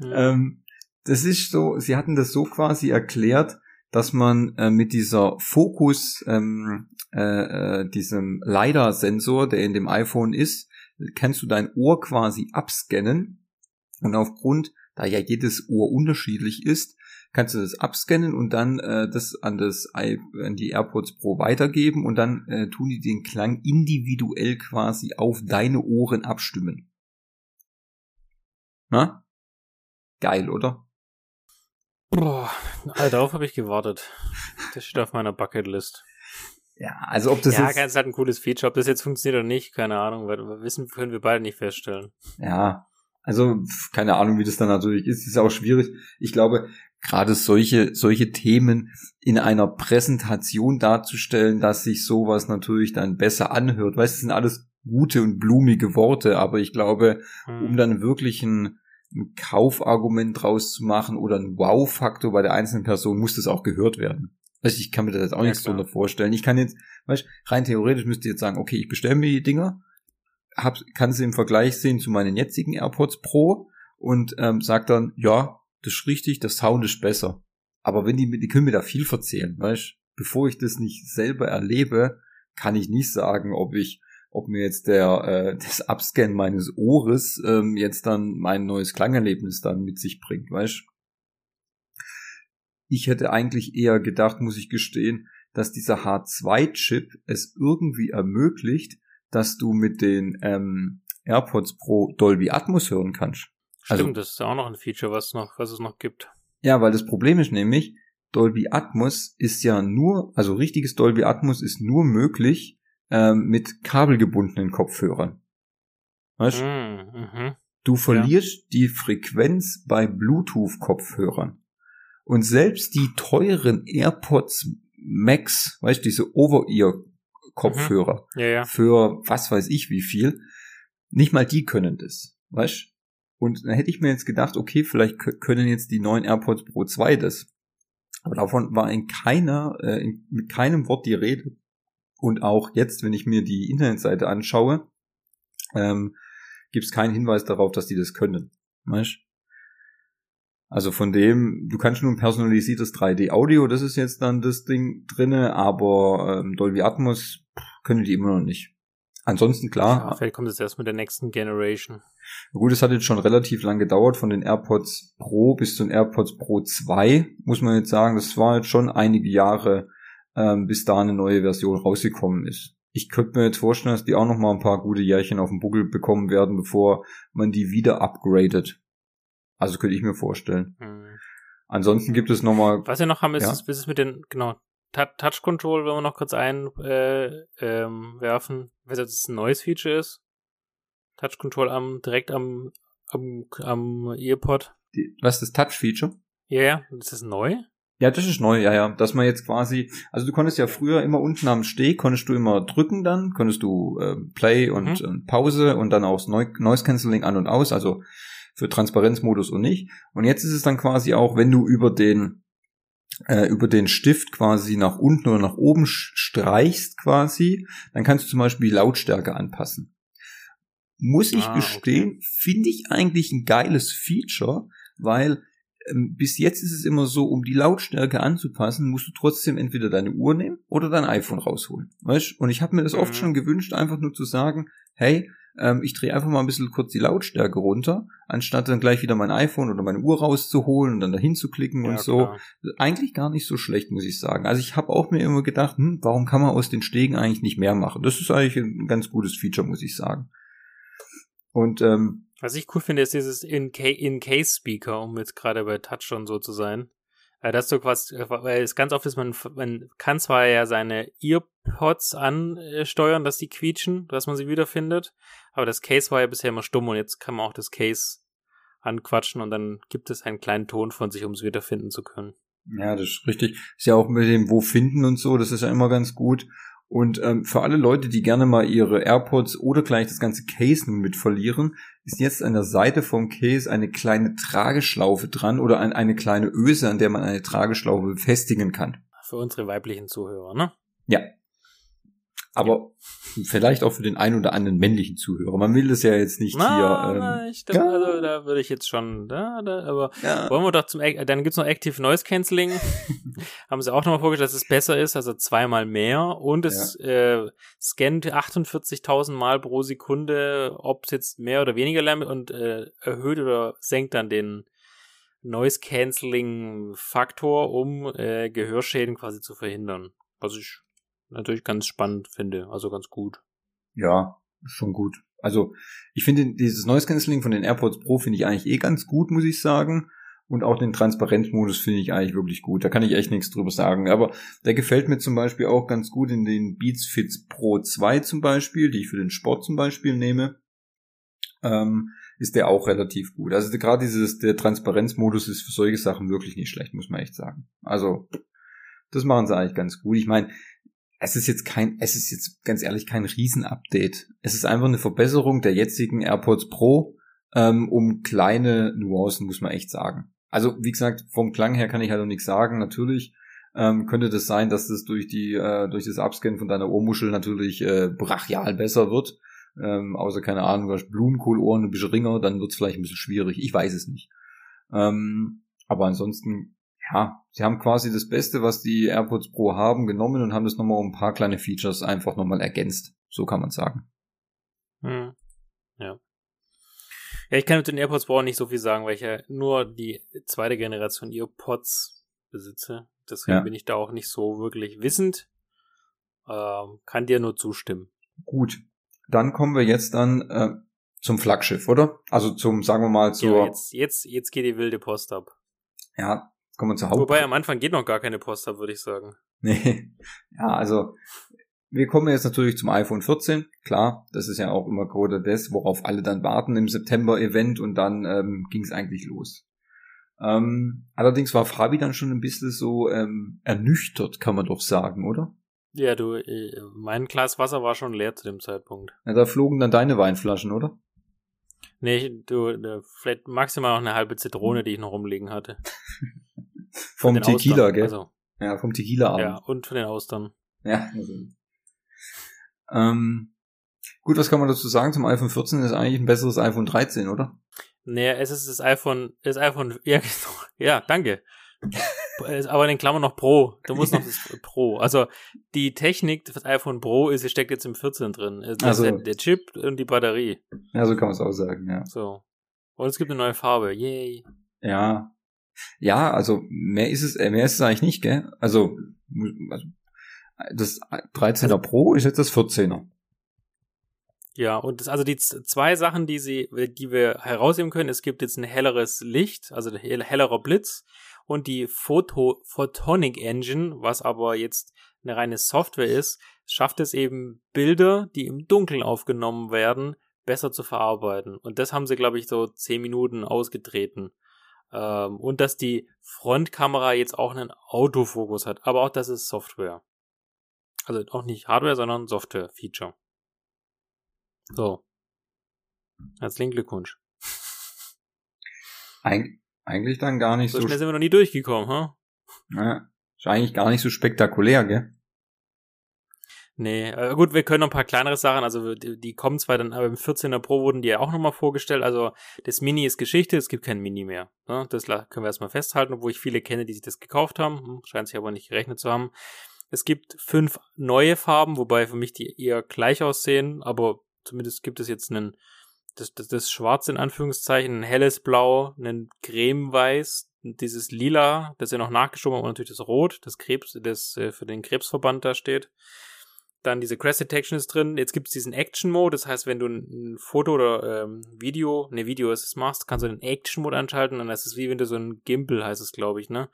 Ja. ähm, das ist so, sie hatten das so quasi erklärt, dass man äh, mit dieser Fokus, ähm, äh, äh, diesem LiDAR-Sensor, der in dem iPhone ist, kannst du dein Ohr quasi abscannen und aufgrund, da ja jedes Ohr unterschiedlich ist, kannst du das abscannen und dann äh, das an das an die AirPods Pro weitergeben und dann äh, tun die den Klang individuell quasi auf deine Ohren abstimmen. Na? Geil, oder? Boah, darauf habe ich gewartet. Das steht auf meiner Bucketlist. Ja, also ob das ja, jetzt... Ja, ist halt ein cooles Feature. Ob das jetzt funktioniert oder nicht, keine Ahnung. Weil wissen können wir beide nicht feststellen. Ja, also keine Ahnung, wie das dann natürlich ist. Ist auch schwierig. Ich glaube, gerade solche, solche Themen in einer Präsentation darzustellen, dass sich sowas natürlich dann besser anhört. Weißt du, das sind alles gute und blumige Worte, aber ich glaube, hm. um dann wirklich ein ein Kaufargument draus zu machen oder ein Wow-Faktor bei der einzelnen Person, muss das auch gehört werden. Also ich kann mir das jetzt auch ja, nichts drunter vorstellen. Ich kann jetzt, weißt, rein theoretisch müsste ich jetzt sagen, okay, ich bestelle mir die Dinger, hab, kann sie im Vergleich sehen zu meinen jetzigen AirPods Pro und ähm, sagt dann, ja, das ist richtig, der Sound ist besser. Aber wenn die, die können mir da viel verzählen, weißt, bevor ich das nicht selber erlebe, kann ich nicht sagen, ob ich ob mir jetzt der äh, das Abscan meines Ohres ähm, jetzt dann mein neues Klangerlebnis dann mit sich bringt, weißt? Ich hätte eigentlich eher gedacht, muss ich gestehen, dass dieser H2-Chip es irgendwie ermöglicht, dass du mit den ähm, AirPods Pro Dolby Atmos hören kannst. Also Stimmt, also, das ist auch noch ein Feature, was noch, was es noch gibt. Ja, weil das Problem ist nämlich, Dolby Atmos ist ja nur, also richtiges Dolby Atmos ist nur möglich ähm, mit kabelgebundenen Kopfhörern. Weißt? Mm, mhm. Du verlierst ja. die Frequenz bei Bluetooth-Kopfhörern. Und selbst die teuren AirPods Max, weißt du, diese Over-Ear-Kopfhörer mhm. ja, ja. für was weiß ich wie viel, nicht mal die können das, weißt Und dann hätte ich mir jetzt gedacht, okay, vielleicht können jetzt die neuen AirPods Pro 2 das. Aber davon war in keiner, äh, in, mit keinem Wort die Rede. Und auch jetzt, wenn ich mir die Internetseite anschaue, ähm, gibt es keinen Hinweis darauf, dass die das können. Weißt? Also von dem, du kannst nur ein personalisiertes 3D-Audio, das ist jetzt dann das Ding drinne, aber ähm, Dolby Atmos können die immer noch nicht. Ansonsten klar. Ja, vielleicht kommt es erst mit der nächsten Generation. Gut, es hat jetzt schon relativ lang gedauert von den AirPods Pro bis zu den AirPods Pro 2, muss man jetzt sagen. Das war jetzt schon einige Jahre, ähm, bis da eine neue Version rausgekommen ist. Ich könnte mir jetzt vorstellen, dass die auch noch mal ein paar gute Jährchen auf den Buckel bekommen werden, bevor man die wieder upgradet. Also könnte ich mir vorstellen. Hm. Ansonsten gibt es noch mal. Was wir noch haben, ist, ja? ist es mit den, genau, Touch Control, wenn wir noch kurz einwerfen, äh, ähm, werfen, weil das ein neues Feature ist. Touch Control am, direkt am, am, am Earpod. Die, was ist das Touch Feature? Ja, yeah, das ist neu. Ja, das ist neu, ja, ja. Dass man jetzt quasi, also du konntest ja früher immer unten am Steg, konntest du immer drücken dann, konntest du äh, Play und mhm. äh, Pause und dann auch Noise Cancelling an und aus, also für Transparenzmodus und nicht. Und jetzt ist es dann quasi auch, wenn du über den äh, über den Stift quasi nach unten oder nach oben streichst quasi, dann kannst du zum Beispiel die Lautstärke anpassen. Muss ich ah, gestehen, okay. finde ich eigentlich ein geiles Feature, weil ähm, bis jetzt ist es immer so, um die Lautstärke anzupassen, musst du trotzdem entweder deine Uhr nehmen oder dein iPhone rausholen. Weißt? Und ich habe mir das oft mhm. schon gewünscht, einfach nur zu sagen, hey, ähm, ich drehe einfach mal ein bisschen kurz die Lautstärke runter, anstatt dann gleich wieder mein iPhone oder meine Uhr rauszuholen und dann dahin zu klicken ja, und so. Klar. Eigentlich gar nicht so schlecht, muss ich sagen. Also ich habe auch mir immer gedacht, hm, warum kann man aus den Stegen eigentlich nicht mehr machen? Das ist eigentlich ein ganz gutes Feature, muss ich sagen. Und ähm, was ich cool finde, ist dieses In-Case-Speaker, um jetzt gerade bei Touch schon so zu sein. Äh, dass du quasi, weil es ganz oft ist, man, man kann zwar ja seine Earpods ansteuern, dass die quietschen, dass man sie wiederfindet, aber das Case war ja bisher immer stumm und jetzt kann man auch das Case anquatschen und dann gibt es einen kleinen Ton von sich, um es wiederfinden zu können. Ja, das ist richtig. Ist ja auch mit dem Wo finden und so, das ist ja immer ganz gut. Und ähm, für alle Leute, die gerne mal ihre AirPods oder gleich das ganze Case nun mit verlieren, ist jetzt an der Seite vom Case eine kleine Trageschlaufe dran oder ein, eine kleine Öse, an der man eine Trageschlaufe befestigen kann. Für unsere weiblichen Zuhörer, ne? Ja, aber ja. vielleicht auch für den einen oder anderen männlichen Zuhörer. Man will das ja jetzt nicht na, hier. Ähm, na, ich denke, ja. also, da würde ich jetzt schon, da, da, aber ja. wollen wir doch zum, dann gibt's noch Active Noise Cancelling. Haben sie auch nochmal vorgestellt, dass es besser ist, also zweimal mehr und es äh, scannt 48.000 Mal pro Sekunde, ob es jetzt mehr oder weniger Lärm und äh, erhöht oder senkt dann den Noise Cancelling Faktor, um äh, Gehörschäden quasi zu verhindern. Was ich natürlich ganz spannend finde, also ganz gut. Ja, schon gut. Also ich finde dieses Noise Cancelling von den AirPods Pro finde ich eigentlich eh ganz gut, muss ich sagen. Und auch den Transparenzmodus finde ich eigentlich wirklich gut. Da kann ich echt nichts drüber sagen. Aber der gefällt mir zum Beispiel auch ganz gut in den Beats Fits Pro 2 zum Beispiel, die ich für den Sport zum Beispiel nehme. Ähm, ist der auch relativ gut. Also gerade dieses, der Transparenzmodus ist für solche Sachen wirklich nicht schlecht, muss man echt sagen. Also, das machen sie eigentlich ganz gut. Ich meine, es ist jetzt kein, es ist jetzt ganz ehrlich kein Riesenupdate. Es ist einfach eine Verbesserung der jetzigen AirPods Pro ähm, um kleine Nuancen, muss man echt sagen. Also wie gesagt, vom Klang her kann ich halt noch nichts sagen. Natürlich ähm, könnte das sein, dass das durch die äh, durch das Upscan von deiner Ohrmuschel natürlich äh, brachial besser wird. Ähm, außer keine Ahnung, du hast Blumenkohlohren, ein bisschen Ringer, dann wird es vielleicht ein bisschen schwierig. Ich weiß es nicht. Ähm, aber ansonsten ja, sie haben quasi das Beste, was die AirPods Pro haben, genommen und haben das nochmal um ein paar kleine Features einfach nochmal ergänzt. So kann man sagen. Hm. Ja. Ja, ich kann mit den AirPods Pro nicht so viel sagen, weil ich ja nur die zweite Generation AirPods besitze. Deswegen ja. bin ich da auch nicht so wirklich wissend. Ähm, kann dir nur zustimmen. Gut. Dann kommen wir jetzt dann äh, zum Flaggschiff, oder? Also zum, sagen wir mal, zur. Ja, jetzt, jetzt, jetzt geht die wilde Post ab. Ja, kommen wir zur Haupt. Wobei am Anfang geht noch gar keine Post ab, würde ich sagen. Nee. Ja, also wir kommen jetzt natürlich zum iPhone 14. Klar, das ist ja auch immer gerade das, worauf alle dann warten im September-Event und dann ähm, ging es eigentlich los. Ähm, allerdings war Fabi dann schon ein bisschen so ähm, ernüchtert, kann man doch sagen, oder? Ja, du, äh, mein Glas Wasser war schon leer zu dem Zeitpunkt. Ja, da flogen dann deine Weinflaschen, oder? Nee, du, vielleicht maximal noch eine halbe Zitrone, die ich noch rumliegen hatte. vom Tequila, Austern. gell? Also, ja, vom Tequila-Abend. Ja, und von den Austern. Ja, also. Ähm, gut, was kann man dazu sagen zum iPhone 14? Ist eigentlich ein besseres iPhone 13, oder? Naja, es ist das iPhone, das iPhone, ja, genau. ja, danke. aber in den Klammern noch Pro. Du musst noch das Pro. Also die Technik das iPhone Pro ist, steckt jetzt im 14 drin. Das also, ist der Chip und die Batterie. Ja, so kann man es auch sagen, ja. So. Und es gibt eine neue Farbe. Yay. Ja. Ja, also mehr ist es, äh, mehr ist es eigentlich nicht, gell? Also, also das 13er also, Pro ist jetzt das 14er. Ja, und das, also die zwei Sachen, die sie, die wir herausheben können, es gibt jetzt ein helleres Licht, also ein hellerer Blitz und die Photo Photonic Engine, was aber jetzt eine reine Software ist, schafft es eben Bilder, die im Dunkeln aufgenommen werden, besser zu verarbeiten. Und das haben sie, glaube ich, so zehn Minuten ausgetreten. Ähm, und dass die Frontkamera jetzt auch einen Autofokus hat. Aber auch das ist Software. Also auch nicht Hardware, sondern Software-Feature. So. Herzlichen Glückwunsch. Eig eigentlich dann gar nicht so. So schnell sind wir noch nie durchgekommen, ha? Naja, ist eigentlich gar nicht so spektakulär, gell? Nee, äh, gut, wir können noch ein paar kleinere Sachen, also die, die kommen zwar dann, aber im 14er Pro wurden die ja auch nochmal vorgestellt, also das Mini ist Geschichte, es gibt kein Mini mehr. Ne? Das können wir erstmal festhalten, obwohl ich viele kenne, die sich das gekauft haben, hm, scheint sich aber nicht gerechnet zu haben. Es gibt fünf neue Farben, wobei für mich die eher gleich aussehen, aber zumindest gibt es jetzt einen das, das, das Schwarz in Anführungszeichen, ein helles Blau, ein Cremeweiß, dieses Lila, das ja noch nachgeschoben hat, und natürlich das Rot, das Krebs, das äh, für den Krebsverband da steht. Dann diese Crest Detection ist drin. Jetzt gibt es diesen Action Mode, das heißt, wenn du ein, Foto oder ähm, Video, ne Video ist es machst, kannst du den Action Mode anschalten und das ist wie wenn du so ein Gimbal heißt es, glaube ich, ne?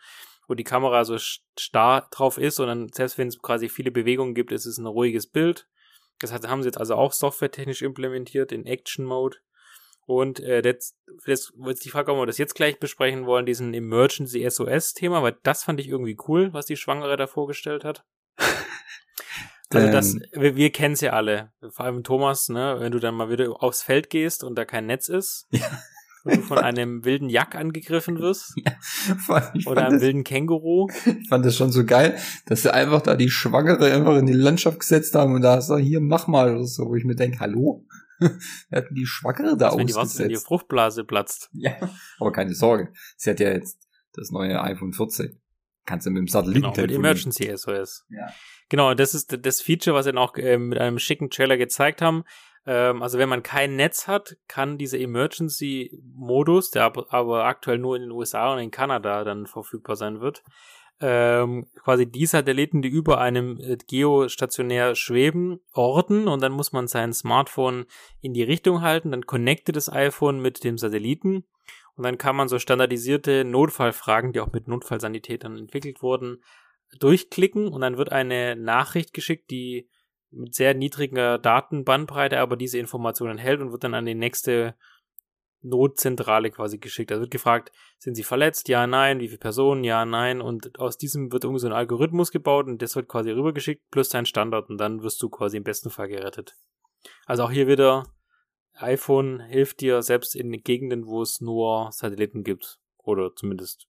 Wo die Kamera so starr drauf ist und dann, selbst wenn es quasi viele Bewegungen gibt, ist es ein ruhiges Bild. Das heißt, haben sie jetzt also auch softwaretechnisch implementiert in Action Mode. Und äh, das, das jetzt die Frage, ob wir das jetzt gleich besprechen wollen, diesen Emergency SOS-Thema, weil das fand ich irgendwie cool, was die Schwangere da vorgestellt hat. Also das, ähm. wir, wir kennen es ja alle, vor allem Thomas, ne, wenn du dann mal wieder aufs Feld gehst und da kein Netz ist. Ja. Und du von einem wilden Jack angegriffen wirst. Ja, oder einem das, wilden Känguru. Ich fand das schon so geil, dass sie einfach da die Schwangere einfach in die Landschaft gesetzt haben und da hast du hier, mach mal oder so, wo ich mir denke, hallo? Wir hatten die Schwangere da ausgesetzt. Wenn die, wenn die Fruchtblase platzt. Ja, aber keine Sorge. Sie hat ja jetzt das neue iPhone 14. Kannst du mit dem Satelliten genau, mit Emergency SOS. Ja. Genau, das ist das Feature, was sie auch äh, mit einem schicken Trailer gezeigt haben. Ähm, also wenn man kein Netz hat, kann dieser Emergency-Modus, der aber aktuell nur in den USA und in Kanada dann verfügbar sein wird, ähm, quasi die Satelliten, die über einem äh, geostationär schweben, orten und dann muss man sein Smartphone in die Richtung halten, dann connectet das iPhone mit dem Satelliten und dann kann man so standardisierte Notfallfragen, die auch mit Notfallsanitätern entwickelt wurden, durchklicken und dann wird eine Nachricht geschickt, die mit sehr niedriger Datenbandbreite aber diese Informationen hält und wird dann an die nächste Notzentrale quasi geschickt. Da wird gefragt, sind sie verletzt? Ja, nein. Wie viele Personen? Ja, nein. Und aus diesem wird irgendwie so ein Algorithmus gebaut und das wird quasi rübergeschickt plus dein Standard und dann wirst du quasi im besten Fall gerettet. Also auch hier wieder iPhone hilft dir selbst in Gegenden, wo es nur Satelliten gibt. Oder zumindest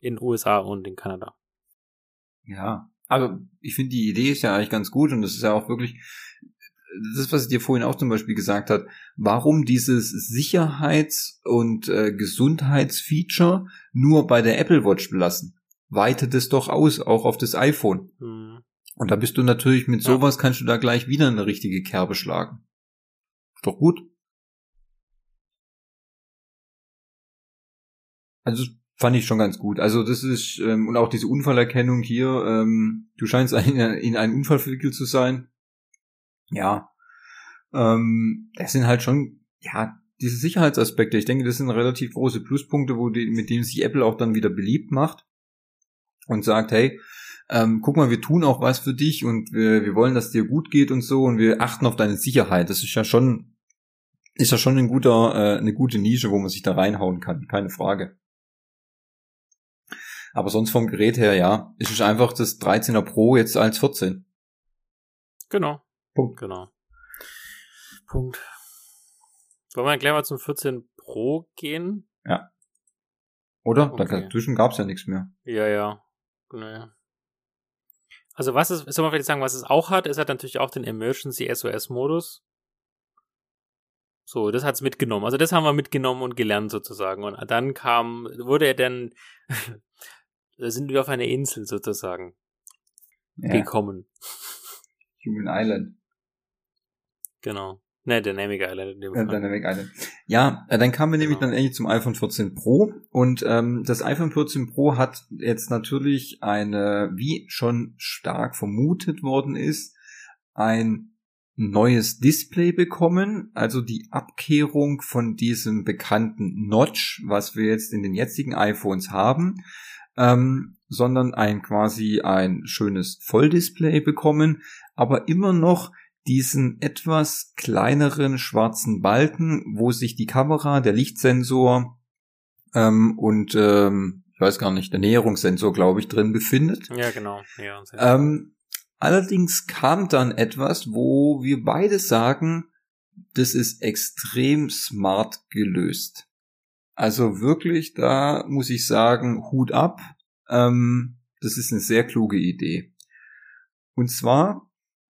in USA und in Kanada. Ja, also ich finde die Idee ist ja eigentlich ganz gut und das ist ja auch wirklich das, was ich dir vorhin auch zum Beispiel gesagt hat, warum dieses Sicherheits- und äh, Gesundheitsfeature nur bei der Apple Watch belassen? Weitet es doch aus, auch auf das iPhone. Mhm. Und da bist du natürlich mit sowas, ja. kannst du da gleich wieder eine richtige Kerbe schlagen. Doch gut. Also fand ich schon ganz gut. Also das ist, ähm, und auch diese Unfallerkennung hier, ähm, du scheinst in, in einen Unfall verwickelt zu sein. Ja. Ähm, das sind halt schon, ja, diese Sicherheitsaspekte. Ich denke, das sind relativ große Pluspunkte, wo die, mit denen sich Apple auch dann wieder beliebt macht und sagt, hey, ähm, guck mal, wir tun auch was für dich und wir, wir wollen, dass dir gut geht und so und wir achten auf deine Sicherheit. Das ist ja schon, ist ja schon ein guter, äh, eine gute Nische, wo man sich da reinhauen kann, keine Frage. Aber sonst vom Gerät her, ja, ist es einfach das 13er Pro jetzt als 14. Genau. Punkt. Genau. Punkt. Wollen wir gleich mal zum 14 Pro gehen? Ja. Oder? Okay. Dazwischen gab's ja nichts mehr. Ja, ja. Nee. Also was es, soll man vielleicht sagen, was es auch hat, es hat natürlich auch den Emergency SOS Modus. So, das hat's mitgenommen. Also das haben wir mitgenommen und gelernt sozusagen. Und dann kam, wurde er dann, da sind wir auf eine Insel sozusagen Ja. gekommen. Human Island. Genau. Ne, Dynamic Island in dem Fall. Dynamic Island. Ja, äh, dann kamen wir nämlich Genau. dann endlich zum iPhone 14 Pro und ähm, das iPhone 14 Pro hat jetzt natürlich eine, wie schon stark vermutet worden ist, ein neues Display bekommen, also die Abkehrung von diesem bekannten Notch, was wir jetzt in den jetzigen iPhones haben, ähm, sondern ein quasi ein schönes Volldisplay bekommen, aber immer noch diesen etwas kleineren schwarzen Balken, wo sich die Kamera, der Lichtsensor ähm, und ähm, ich weiß gar nicht, der Näherungssensor, glaube ich, drin befindet. Ja, genau. Ja, Ähm, allerdings kam dann etwas, wo wir beide sagen, das ist extrem smart gelöst. Also wirklich, da muss ich sagen, Hut ab. Ähm, das ist eine sehr kluge Idee. Und zwar,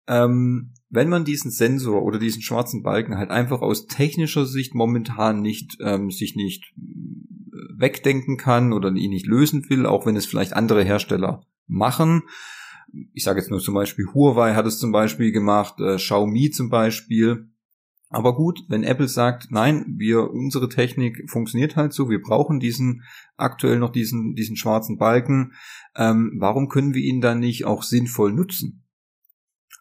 ähm, wenn man diesen Sensor oder diesen schwarzen Balken halt einfach aus technischer Sicht momentan nicht ähm, sich nicht äh, wegdenken kann oder ihn nicht lösen will, auch wenn es vielleicht andere Hersteller machen. Ich sage jetzt nur zum Beispiel Huawei hat es zum Beispiel gemacht, äh, Xiaomi zum Beispiel. Aber gut, wenn Apple sagt, nein, wir unsere Technik funktioniert halt so, wir brauchen diesen aktuell noch diesen diesen schwarzen Balken, ähm, warum können wir ihn dann nicht auch sinnvoll nutzen?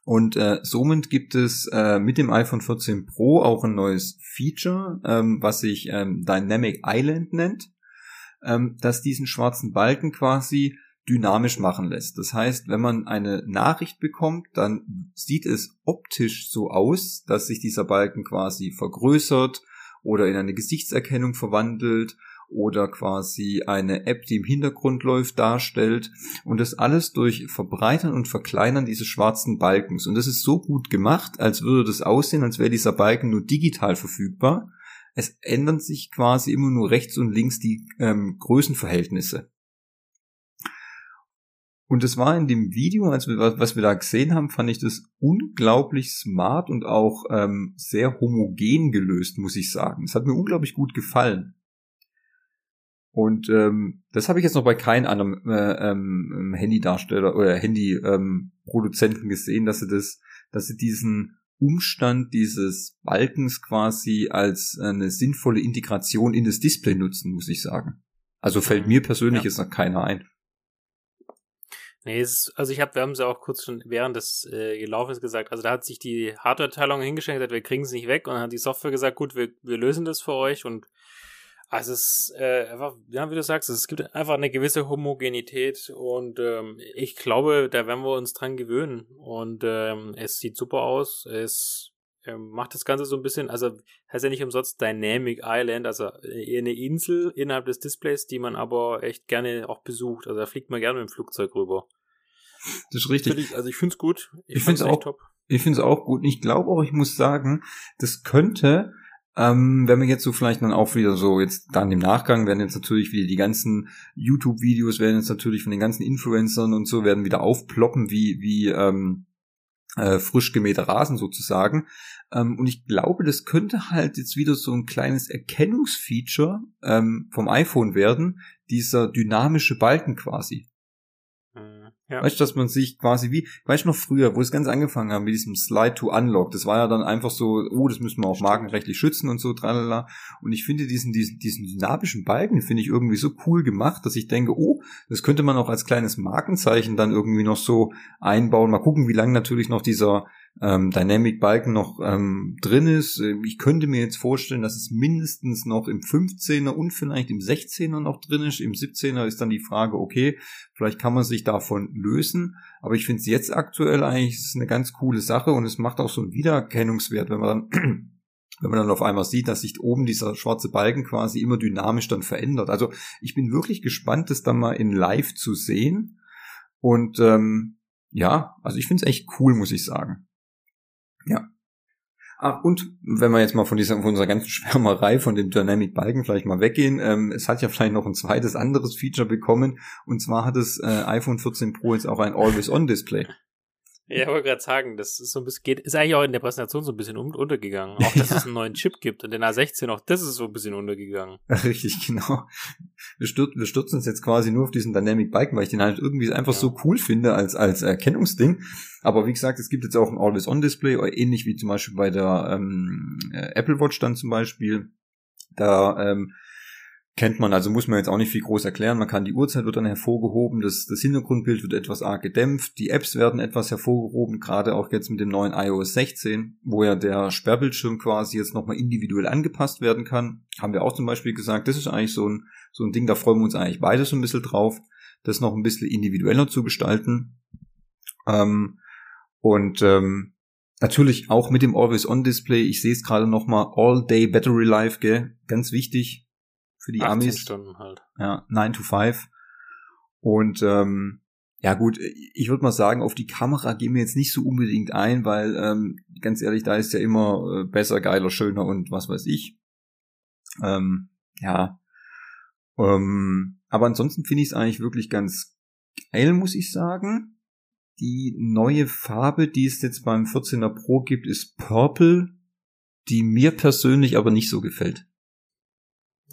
Und äh, somit gibt es äh, mit dem iPhone 14 Pro auch ein neues Feature, ähm, was sich ähm, Dynamic Island nennt, ähm, das diesen schwarzen Balken quasi dynamisch machen lässt. Das heißt, wenn man eine Nachricht bekommt, dann sieht es optisch so aus, dass sich dieser Balken quasi vergrößert oder in eine Gesichtserkennung verwandelt oder quasi eine App, die im Hintergrund läuft, darstellt. Und das alles durch Verbreitern und Verkleinern dieses schwarzen Balkens. Und das ist so gut gemacht, als würde das aussehen, als wäre dieser Balken nur digital verfügbar. Es ändern sich quasi immer nur rechts und links die ähm, Größenverhältnisse. Und das war in dem Video, als wir, was wir da gesehen haben, fand ich das unglaublich smart und auch ähm, sehr homogen gelöst, muss ich sagen. Es hat mir unglaublich gut gefallen. Und ähm, das habe ich jetzt noch bei keinem anderen äh, ähm, Handydarsteller oder Handyproduzenten ähm, gesehen, dass sie das, dass sie diesen Umstand dieses Balkens quasi als eine sinnvolle Integration in das Display nutzen, muss ich sagen. Also fällt mir persönlich Ja. jetzt noch keiner ein. Nee, ist, also ich habe, wir haben es ja auch kurz schon während des äh, Gelaufens gesagt, also da hat sich die Hardware-Teilung hingestellt und gesagt, wir kriegen es nicht weg. Und dann hat die Software gesagt, gut, wir, wir lösen das für euch. Und also es ist äh, einfach, ja, wie du sagst, es gibt einfach eine gewisse Homogenität. Und ähm, ich glaube, da werden wir uns dran gewöhnen. Und ähm, es sieht super aus, es ähm, macht das Ganze so ein bisschen, also heißt ja nicht umsonst Dynamic Island, also eher eine Insel innerhalb des Displays, die man aber echt gerne auch besucht, also da fliegt man gerne mit dem Flugzeug rüber. Das ist richtig. Ich, also ich finde es gut. Ich fand's find's echt auch- top. Ich finde es auch gut. Ich glaube auch, ich muss sagen, das könnte, ähm, wenn wir jetzt so vielleicht dann auch wieder so, jetzt dann im Nachgang werden jetzt natürlich wieder die ganzen YouTube-Videos werden jetzt natürlich von den ganzen Influencern und so werden wieder aufploppen wie, wie ähm, äh, frisch gemähter Rasen sozusagen. Ähm, und ich glaube, das könnte halt jetzt wieder so ein kleines Erkennungsfeature ähm, vom iPhone werden, dieser dynamische Balken quasi. Ja. Weißt du, dass man sich quasi wie, weißt du noch früher, wo es ganz angefangen haben mit diesem Slide to Unlock, das war ja dann einfach so, oh, das müssen wir auch markenrechtlich schützen und so, tralala. Und ich finde diesen, diesen, diesen dynamischen Balken, finde ich irgendwie so cool gemacht, dass ich denke, oh, das könnte man auch als kleines Markenzeichen dann irgendwie noch so einbauen. Mal gucken, wie lange natürlich noch dieser ähm, Dynamic Balken noch ähm, drin ist. Ähm, ich könnte mir jetzt vorstellen, dass es mindestens noch im 15er und vielleicht im 16er noch drin ist. Im 17er ist dann die Frage, okay, vielleicht kann man sich davon lösen. Aber ich finde es jetzt aktuell eigentlich eine ganz coole Sache und es macht auch so einen Wiedererkennungswert, wenn man dann wenn man dann auf einmal sieht, dass sich oben dieser schwarze Balken quasi immer dynamisch dann verändert. Also ich bin wirklich gespannt, das dann mal in Live zu sehen. Und ähm, ja, also ich finde es echt cool, muss ich sagen. Ja. Ah, und wenn wir jetzt mal von dieser von unserer ganzen Schwärmerei von dem Dynamic Balken vielleicht mal weggehen, ähm, es hat ja vielleicht noch ein zweites anderes Feature bekommen und zwar hat das äh, iPhone 14 Pro jetzt auch ein Always-On-Display. Ja, ich wollte gerade sagen, das ist so ein bisschen, geht, ist eigentlich auch in der Präsentation so ein bisschen untergegangen. Auch, dass ja. es einen neuen Chip gibt und den A16 auch, das ist so ein bisschen untergegangen. Richtig, genau. Wir, stürz, wir stürzen uns jetzt quasi nur auf diesen Dynamic Bike, weil ich den halt irgendwie einfach ja. so cool finde als, als Erkennungsding. Aber wie gesagt, es gibt jetzt auch ein Always-On-Display, ähnlich wie zum Beispiel bei der ähm, äh, Apple Watch dann zum Beispiel. Da ähm, kennt man, also muss man jetzt auch nicht viel groß erklären. Man kann die Uhrzeit wird dann hervorgehoben, das, das Hintergrundbild wird etwas arg gedämpft, die Apps werden etwas hervorgehoben, gerade auch jetzt mit dem neuen iOS 16, wo ja der Sperrbildschirm quasi jetzt nochmal individuell angepasst werden kann. Haben wir auch zum Beispiel gesagt, das ist eigentlich so ein, so ein Ding, da freuen wir uns eigentlich beide so ein bisschen drauf, das noch ein bisschen individueller zu gestalten. Ähm, und ähm, natürlich auch mit dem Always-On-Display, ich sehe es gerade nochmal, All-Day Battery Life, gell? ganz wichtig, für die 18 Amis. Stunden halt. Ja, 9 to 5. Und ähm, ja gut, ich würde mal sagen, auf die Kamera gehen wir jetzt nicht so unbedingt ein, weil ähm, ganz ehrlich, da ist ja immer äh, besser, geiler, schöner und was weiß ich. Ähm, ja. Ähm, aber ansonsten finde ich es eigentlich wirklich ganz geil, muss ich sagen. Die neue Farbe, die es jetzt beim 14er Pro gibt, ist Purple, die mir persönlich aber nicht so gefällt.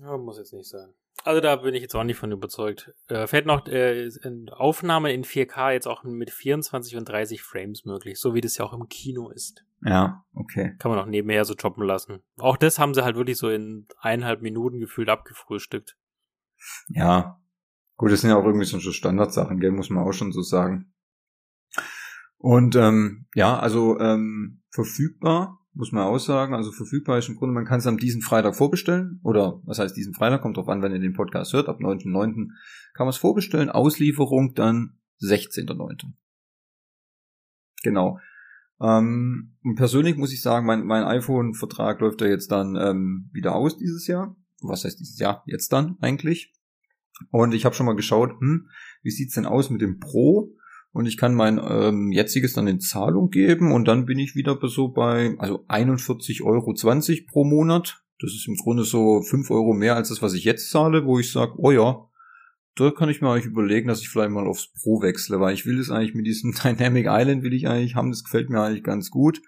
Ja, muss jetzt nicht sein. Also da bin ich jetzt auch nicht von überzeugt. Äh, fällt noch äh, Aufnahme in 4K jetzt auch mit 24 und 30 Frames möglich, so wie das ja auch im Kino ist. Ja, okay. Kann man auch nebenher so choppen lassen. Auch das haben sie halt wirklich so in eineinhalb Minuten gefühlt abgefrühstückt. Ja. Gut, das sind ja auch irgendwie so Standardsachen, gell, muss man auch schon so sagen. Und ähm, ja, also ähm, verfügbar muss man auch sagen. Also verfügbar ist im Grunde, man kann es am diesen Freitag vorbestellen. Oder was heißt diesen Freitag? Kommt drauf an, wenn ihr den Podcast hört. Ab 9.9. kann man es vorbestellen. Auslieferung dann 16.9. Genau. Ähm, persönlich muss ich sagen, mein, mein iPhone-Vertrag läuft ja jetzt dann ähm, wieder aus dieses Jahr. Was heißt dieses Jahr? Jetzt dann eigentlich. Und ich habe schon mal geschaut, hm, wie sieht's denn aus mit dem Pro? Und ich kann mein ähm, jetziges dann in Zahlung geben und dann bin ich wieder so bei, also 41,20 Euro pro Monat. Das ist im Grunde so 5 Euro mehr als das, was ich jetzt zahle, wo ich sage, oh ja, da kann ich mir eigentlich überlegen, dass ich vielleicht mal aufs Pro wechsle, weil ich will es eigentlich mit diesem Dynamic Island will ich eigentlich haben, das gefällt mir eigentlich ganz gut.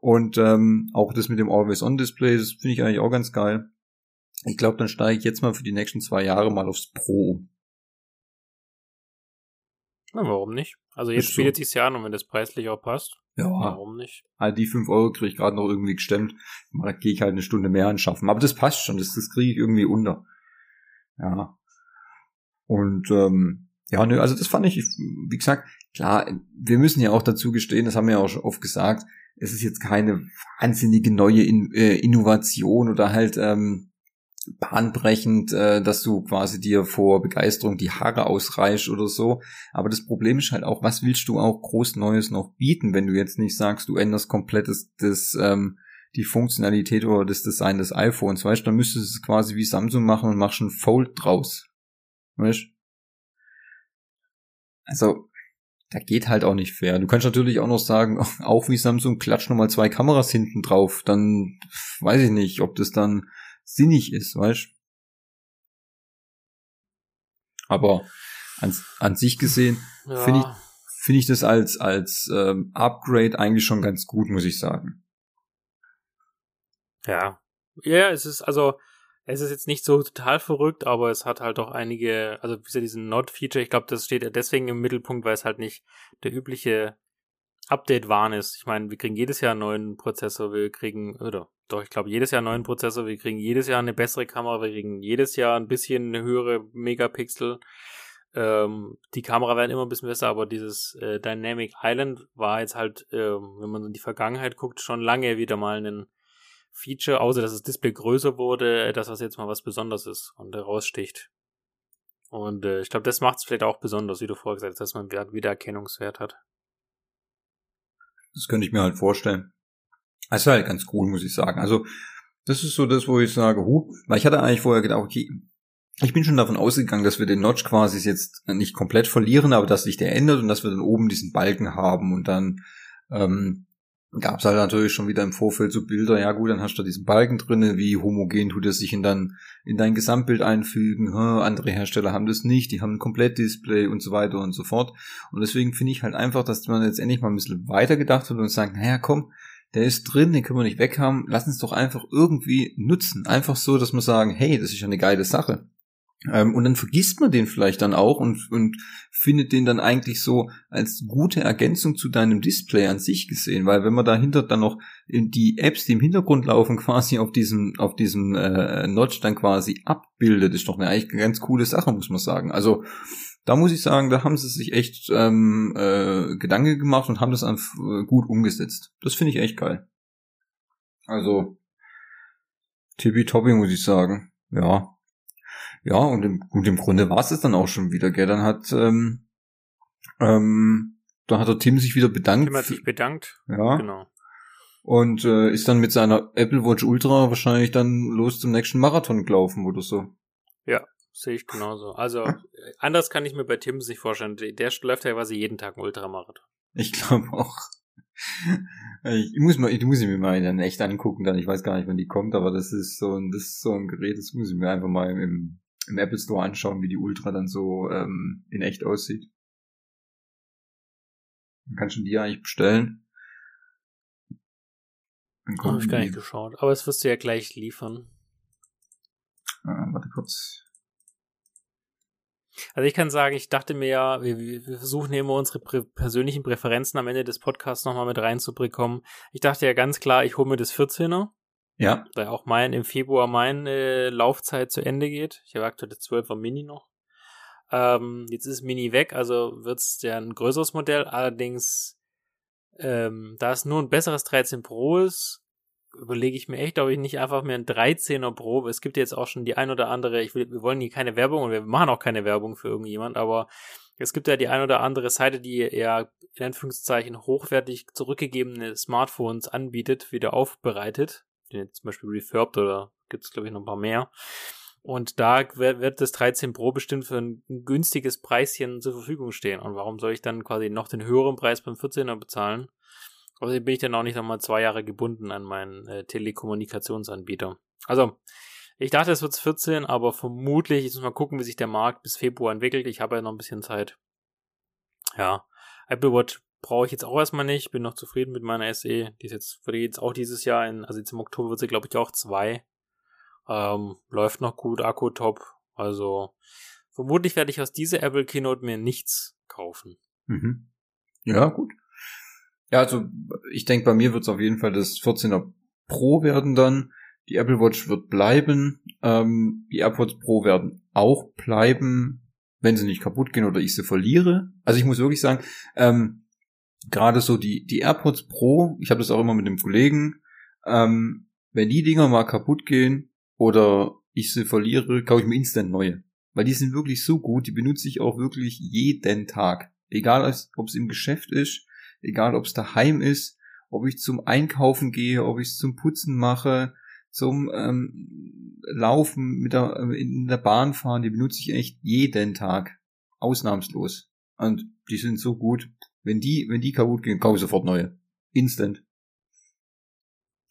Und ähm, auch das mit dem Always-On-Display, das finde ich eigentlich auch ganz geil. Ich glaube, dann steige ich jetzt mal für die nächsten zwei Jahre mal aufs Pro um. Na, warum nicht? Also jetzt bietet so. sich's ja an und wenn das preislich auch passt, ja. warum nicht? Halt die 5 Euro kriege ich gerade noch irgendwie gestemmt. Da gehe ich halt eine Stunde mehr anschaffen. Aber das passt schon, das, das kriege ich irgendwie unter. Ja. Und ähm, ja, nö, also das fand ich, wie gesagt, klar, wir müssen ja auch dazu gestehen, das haben wir ja auch schon oft gesagt, es ist jetzt keine wahnsinnige neue In äh, Innovation oder halt ähm, bahnbrechend, äh, dass du quasi dir vor Begeisterung die Haare ausreichst oder so. Aber das Problem ist halt auch, was willst du auch groß Neues noch bieten, wenn du jetzt nicht sagst, du änderst komplett das, das ähm, die Funktionalität oder das Design des iPhones, weißt du, dann müsstest du es quasi wie Samsung machen und machst einen Fold draus. Weißt Also, da geht halt auch nicht fair. Du kannst natürlich auch noch sagen, auch wie Samsung, klatsch nochmal zwei Kameras hinten drauf. Dann weiß ich nicht, ob das dann sinnig ist, weißt Aber an, an sich gesehen ja. finde ich, finde ich das als, als ähm, Upgrade eigentlich schon ganz gut, muss ich sagen. Ja. Ja, es ist also, Es ist jetzt nicht so total verrückt, aber es hat halt auch einige, also wie diesen Not-Feature, ich glaube, das steht ja deswegen im Mittelpunkt, weil es halt nicht der übliche Update-Wahn ist. Ich meine, wir kriegen jedes Jahr einen neuen Prozessor, wir kriegen, oder doch, ich glaube, jedes Jahr einen neuen Prozessor, wir kriegen jedes Jahr eine bessere Kamera, wir kriegen jedes Jahr ein bisschen eine höhere Megapixel. Ähm, die Kamera werden immer ein bisschen besser, aber dieses äh, Dynamic Island war jetzt halt, ähm, wenn man in die Vergangenheit guckt, schon lange wieder mal ein Feature, außer dass das Display größer wurde, das was jetzt mal was Besonderes ist und heraussticht. Und äh, ich glaube, das macht es vielleicht auch besonders, wie du vorher gesagt hast, dass man wieder Erkennungswert hat. Das könnte ich mir halt vorstellen. Das ist halt ganz cool, muss ich sagen. Also, das ist so das, wo ich sage, hu, weil ich hatte eigentlich vorher gedacht, okay, ich bin schon davon ausgegangen, dass wir den Notch quasi jetzt nicht komplett verlieren, aber dass sich der ändert und dass wir dann oben diesen Balken haben und dann ähm, gab es halt natürlich schon wieder im Vorfeld so Bilder, ja gut, dann hast du diesen Balken drinne, wie homogen tut er sich in, dann, in dein Gesamtbild einfügen, hm, andere Hersteller haben das nicht, die haben ein Komplettdisplay und so weiter und so fort. Und deswegen finde ich halt einfach, dass man jetzt endlich mal ein bisschen weiter gedacht hat und sagt, naja, komm, der ist drin, den können wir nicht weghaben, lass uns doch einfach irgendwie nutzen. Einfach so, dass wir sagen, hey, das ist ja eine geile Sache. Ähm, und dann vergisst man den vielleicht dann auch und, und findet den dann eigentlich so als gute Ergänzung zu deinem Display an sich gesehen, weil wenn man dahinter dann noch die Apps, die im Hintergrund laufen, quasi auf diesem auf diesem äh, Notch dann quasi abbildet, ist doch eine eigentlich ganz coole Sache, muss man sagen. Also da muss ich sagen, da haben sie sich echt ähm, äh, Gedanken gemacht und haben das einfach äh, gut umgesetzt. Das finde ich echt geil. Also tippitoppi muss ich sagen. Ja, ja, und im, und im Grunde war es es dann auch schon wieder, gell? Dann hat, ähm, ähm, da hat der Tim sich wieder bedankt. Tim hat sich bedankt. Ja. Genau. Und äh, ist dann mit seiner Apple Watch Ultra wahrscheinlich dann los zum nächsten Marathon gelaufen oder so. Sehe ich genauso. Also hm? anders kann ich mir bei Tim nicht vorstellen. Der läuft ja quasi jeden Tag einen Ultramarathon. Ich glaube auch. Ich muss mal, ich muss mir mal in echt angucken, dann ich weiß gar nicht, wann die kommt, aber das ist so ein, das ist so ein Gerät, das muss ich mir einfach mal im, im Apple Store anschauen, wie die Ultra dann so ähm, in echt aussieht. Man kann schon die eigentlich bestellen. Habe ich gar nicht geschaut, aber es wirst du ja gleich liefern. Ah, warte kurz. Also ich kann sagen, ich dachte mir ja, wir, wir versuchen immer unsere prä persönlichen Präferenzen am Ende des Podcasts nochmal mit reinzubekommen. Ich dachte ja ganz klar, ich hole mir das 14er. Ja. Da auch mein, im Februar meine Laufzeit zu Ende geht. Ich habe aktuell das 12er Mini noch. Ähm, jetzt ist Mini weg, also wird es ja ein größeres Modell. Allerdings, ähm, da es nur ein besseres 13 Pro ist, überlege ich mir echt, ob ich nicht einfach mir ein 13er Pro, es gibt jetzt auch schon die ein oder andere, ich will, wir wollen hier keine Werbung und wir machen auch keine Werbung für irgendjemand, aber es gibt ja die ein oder andere Seite, die eher in Anführungszeichen hochwertig zurückgegebene Smartphones anbietet, wieder aufbereitet, zum Beispiel Refurbed oder gibt es glaube ich noch ein paar mehr. Und da wird das 13 Pro bestimmt für ein günstiges Preischen zur Verfügung stehen. Und warum soll ich dann quasi noch den höheren Preis beim 14er bezahlen? Außerdem bin ich dann auch nicht nochmal zwei Jahre gebunden an meinen äh, Telekommunikationsanbieter. Also, ich dachte, es wird 14, aber vermutlich, ich muss mal gucken, wie sich der Markt bis Februar entwickelt. Ich habe ja noch ein bisschen Zeit. Ja, Apple Watch brauche ich jetzt auch erstmal nicht. Bin noch zufrieden mit meiner SE. Die ist jetzt, würde jetzt auch dieses Jahr in, also jetzt im Oktober wird sie, glaube ich, auch zwei. Ähm, läuft noch gut, Akku top. Also, vermutlich werde ich aus dieser Apple Keynote mir nichts kaufen. Mhm. Ja, gut. Ja, also ich denke, bei mir wird es auf jeden Fall das 14er Pro werden dann. Die Apple Watch wird bleiben. Ähm, die AirPods Pro werden auch bleiben, wenn sie nicht kaputt gehen oder ich sie verliere. Also ich muss wirklich sagen, ähm, gerade so die, die AirPods Pro, ich habe das auch immer mit dem Kollegen, ähm, wenn die Dinger mal kaputt gehen oder ich sie verliere, kaufe ich mir instant neue. Weil die sind wirklich so gut, die benutze ich auch wirklich jeden Tag. Egal, ob es im Geschäft ist egal ob es daheim ist, ob ich zum Einkaufen gehe, ob ich es zum Putzen mache, zum ähm, Laufen mit der, äh, in der Bahn fahren, die benutze ich echt jeden Tag. Ausnahmslos. Und die sind so gut. Wenn die, wenn die kaputt gehen, kaufe ich sofort neue. Instant.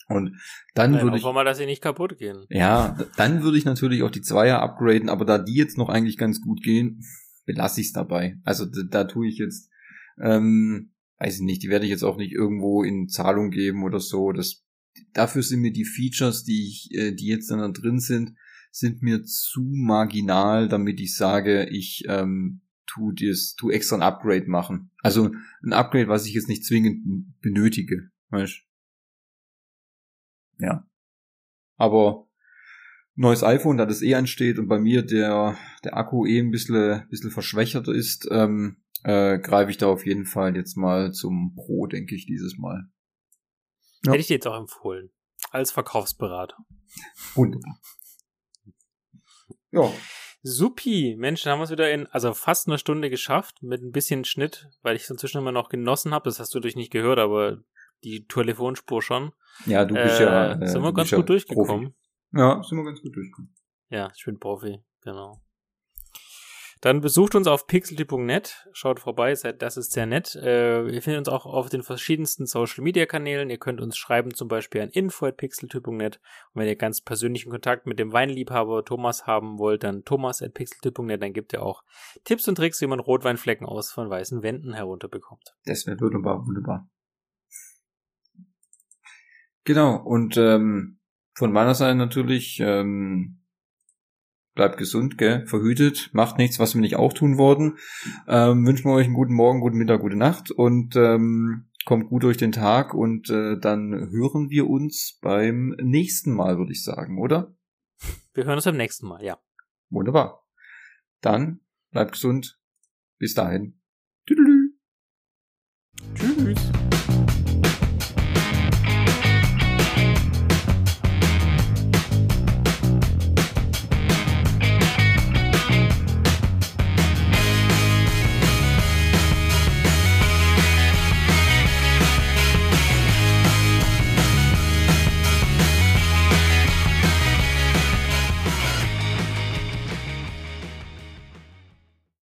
Und dann Nein, würde ich. mal, dass sie nicht kaputt gehen. Ja, dann würde ich natürlich auch die Zweier upgraden, aber da die jetzt noch eigentlich ganz gut gehen, belasse ich es dabei. Also da, da tue ich jetzt ähm, weiß ich nicht, die werde ich jetzt auch nicht irgendwo in Zahlung geben oder so. Das, dafür sind mir die Features, die ich, äh, die jetzt dann drin sind, sind mir zu marginal, damit ich sage, ich ähm, tu das, tu extra ein Upgrade machen. Also ein Upgrade, was ich jetzt nicht zwingend benötige. Weißt? Ja. Aber neues iPhone, da das eh ansteht und bei mir der, der Akku eh ein bisschen, bisschen verschwächert ist, ähm, äh, greife ich da auf jeden Fall jetzt mal zum Pro, denke ich, dieses Mal. Ja. Hätte ich dir jetzt auch empfohlen. Als Verkaufsberater. Wunderbar. Ja. Supi, Mensch, dann haben wir es wieder in, also fast eine Stunde geschafft, mit ein bisschen Schnitt, weil ich es inzwischen immer noch genossen habe. Das hast du durch nicht gehört, aber die Telefonspur schon. Ja, du bist äh, ja. Äh, sind wir ganz gut durchgekommen. Profi. Ja, sind wir ganz gut durchgekommen. Ja, ich bin Profi, genau. Dann besucht uns auf pixelty.net, schaut vorbei, das ist sehr nett. Äh, ihr findet uns auch auf den verschiedensten Social Media Kanälen. Ihr könnt uns schreiben, zum Beispiel an info.pixelty.net. Und wenn ihr ganz persönlichen Kontakt mit dem Weinliebhaber Thomas haben wollt, dann thomas.pixelty.net. Dann gibt ihr auch Tipps und Tricks, wie man Rotweinflecken aus von weißen Wänden herunterbekommt. Das wäre wunderbar, wunderbar. Genau, und ähm, von meiner Seite natürlich ähm, bleibt gesund, gell, verhütet, macht nichts, was wir nicht auch tun wollten. Ähm, wünschen wir euch einen guten Morgen, guten Mittag, gute Nacht und ähm, kommt gut durch den Tag und äh, dann hören wir uns beim nächsten Mal, würde ich sagen, oder? Wir hören uns beim nächsten Mal, ja. Wunderbar. Dann bleibt gesund. Bis dahin. Tüdelü.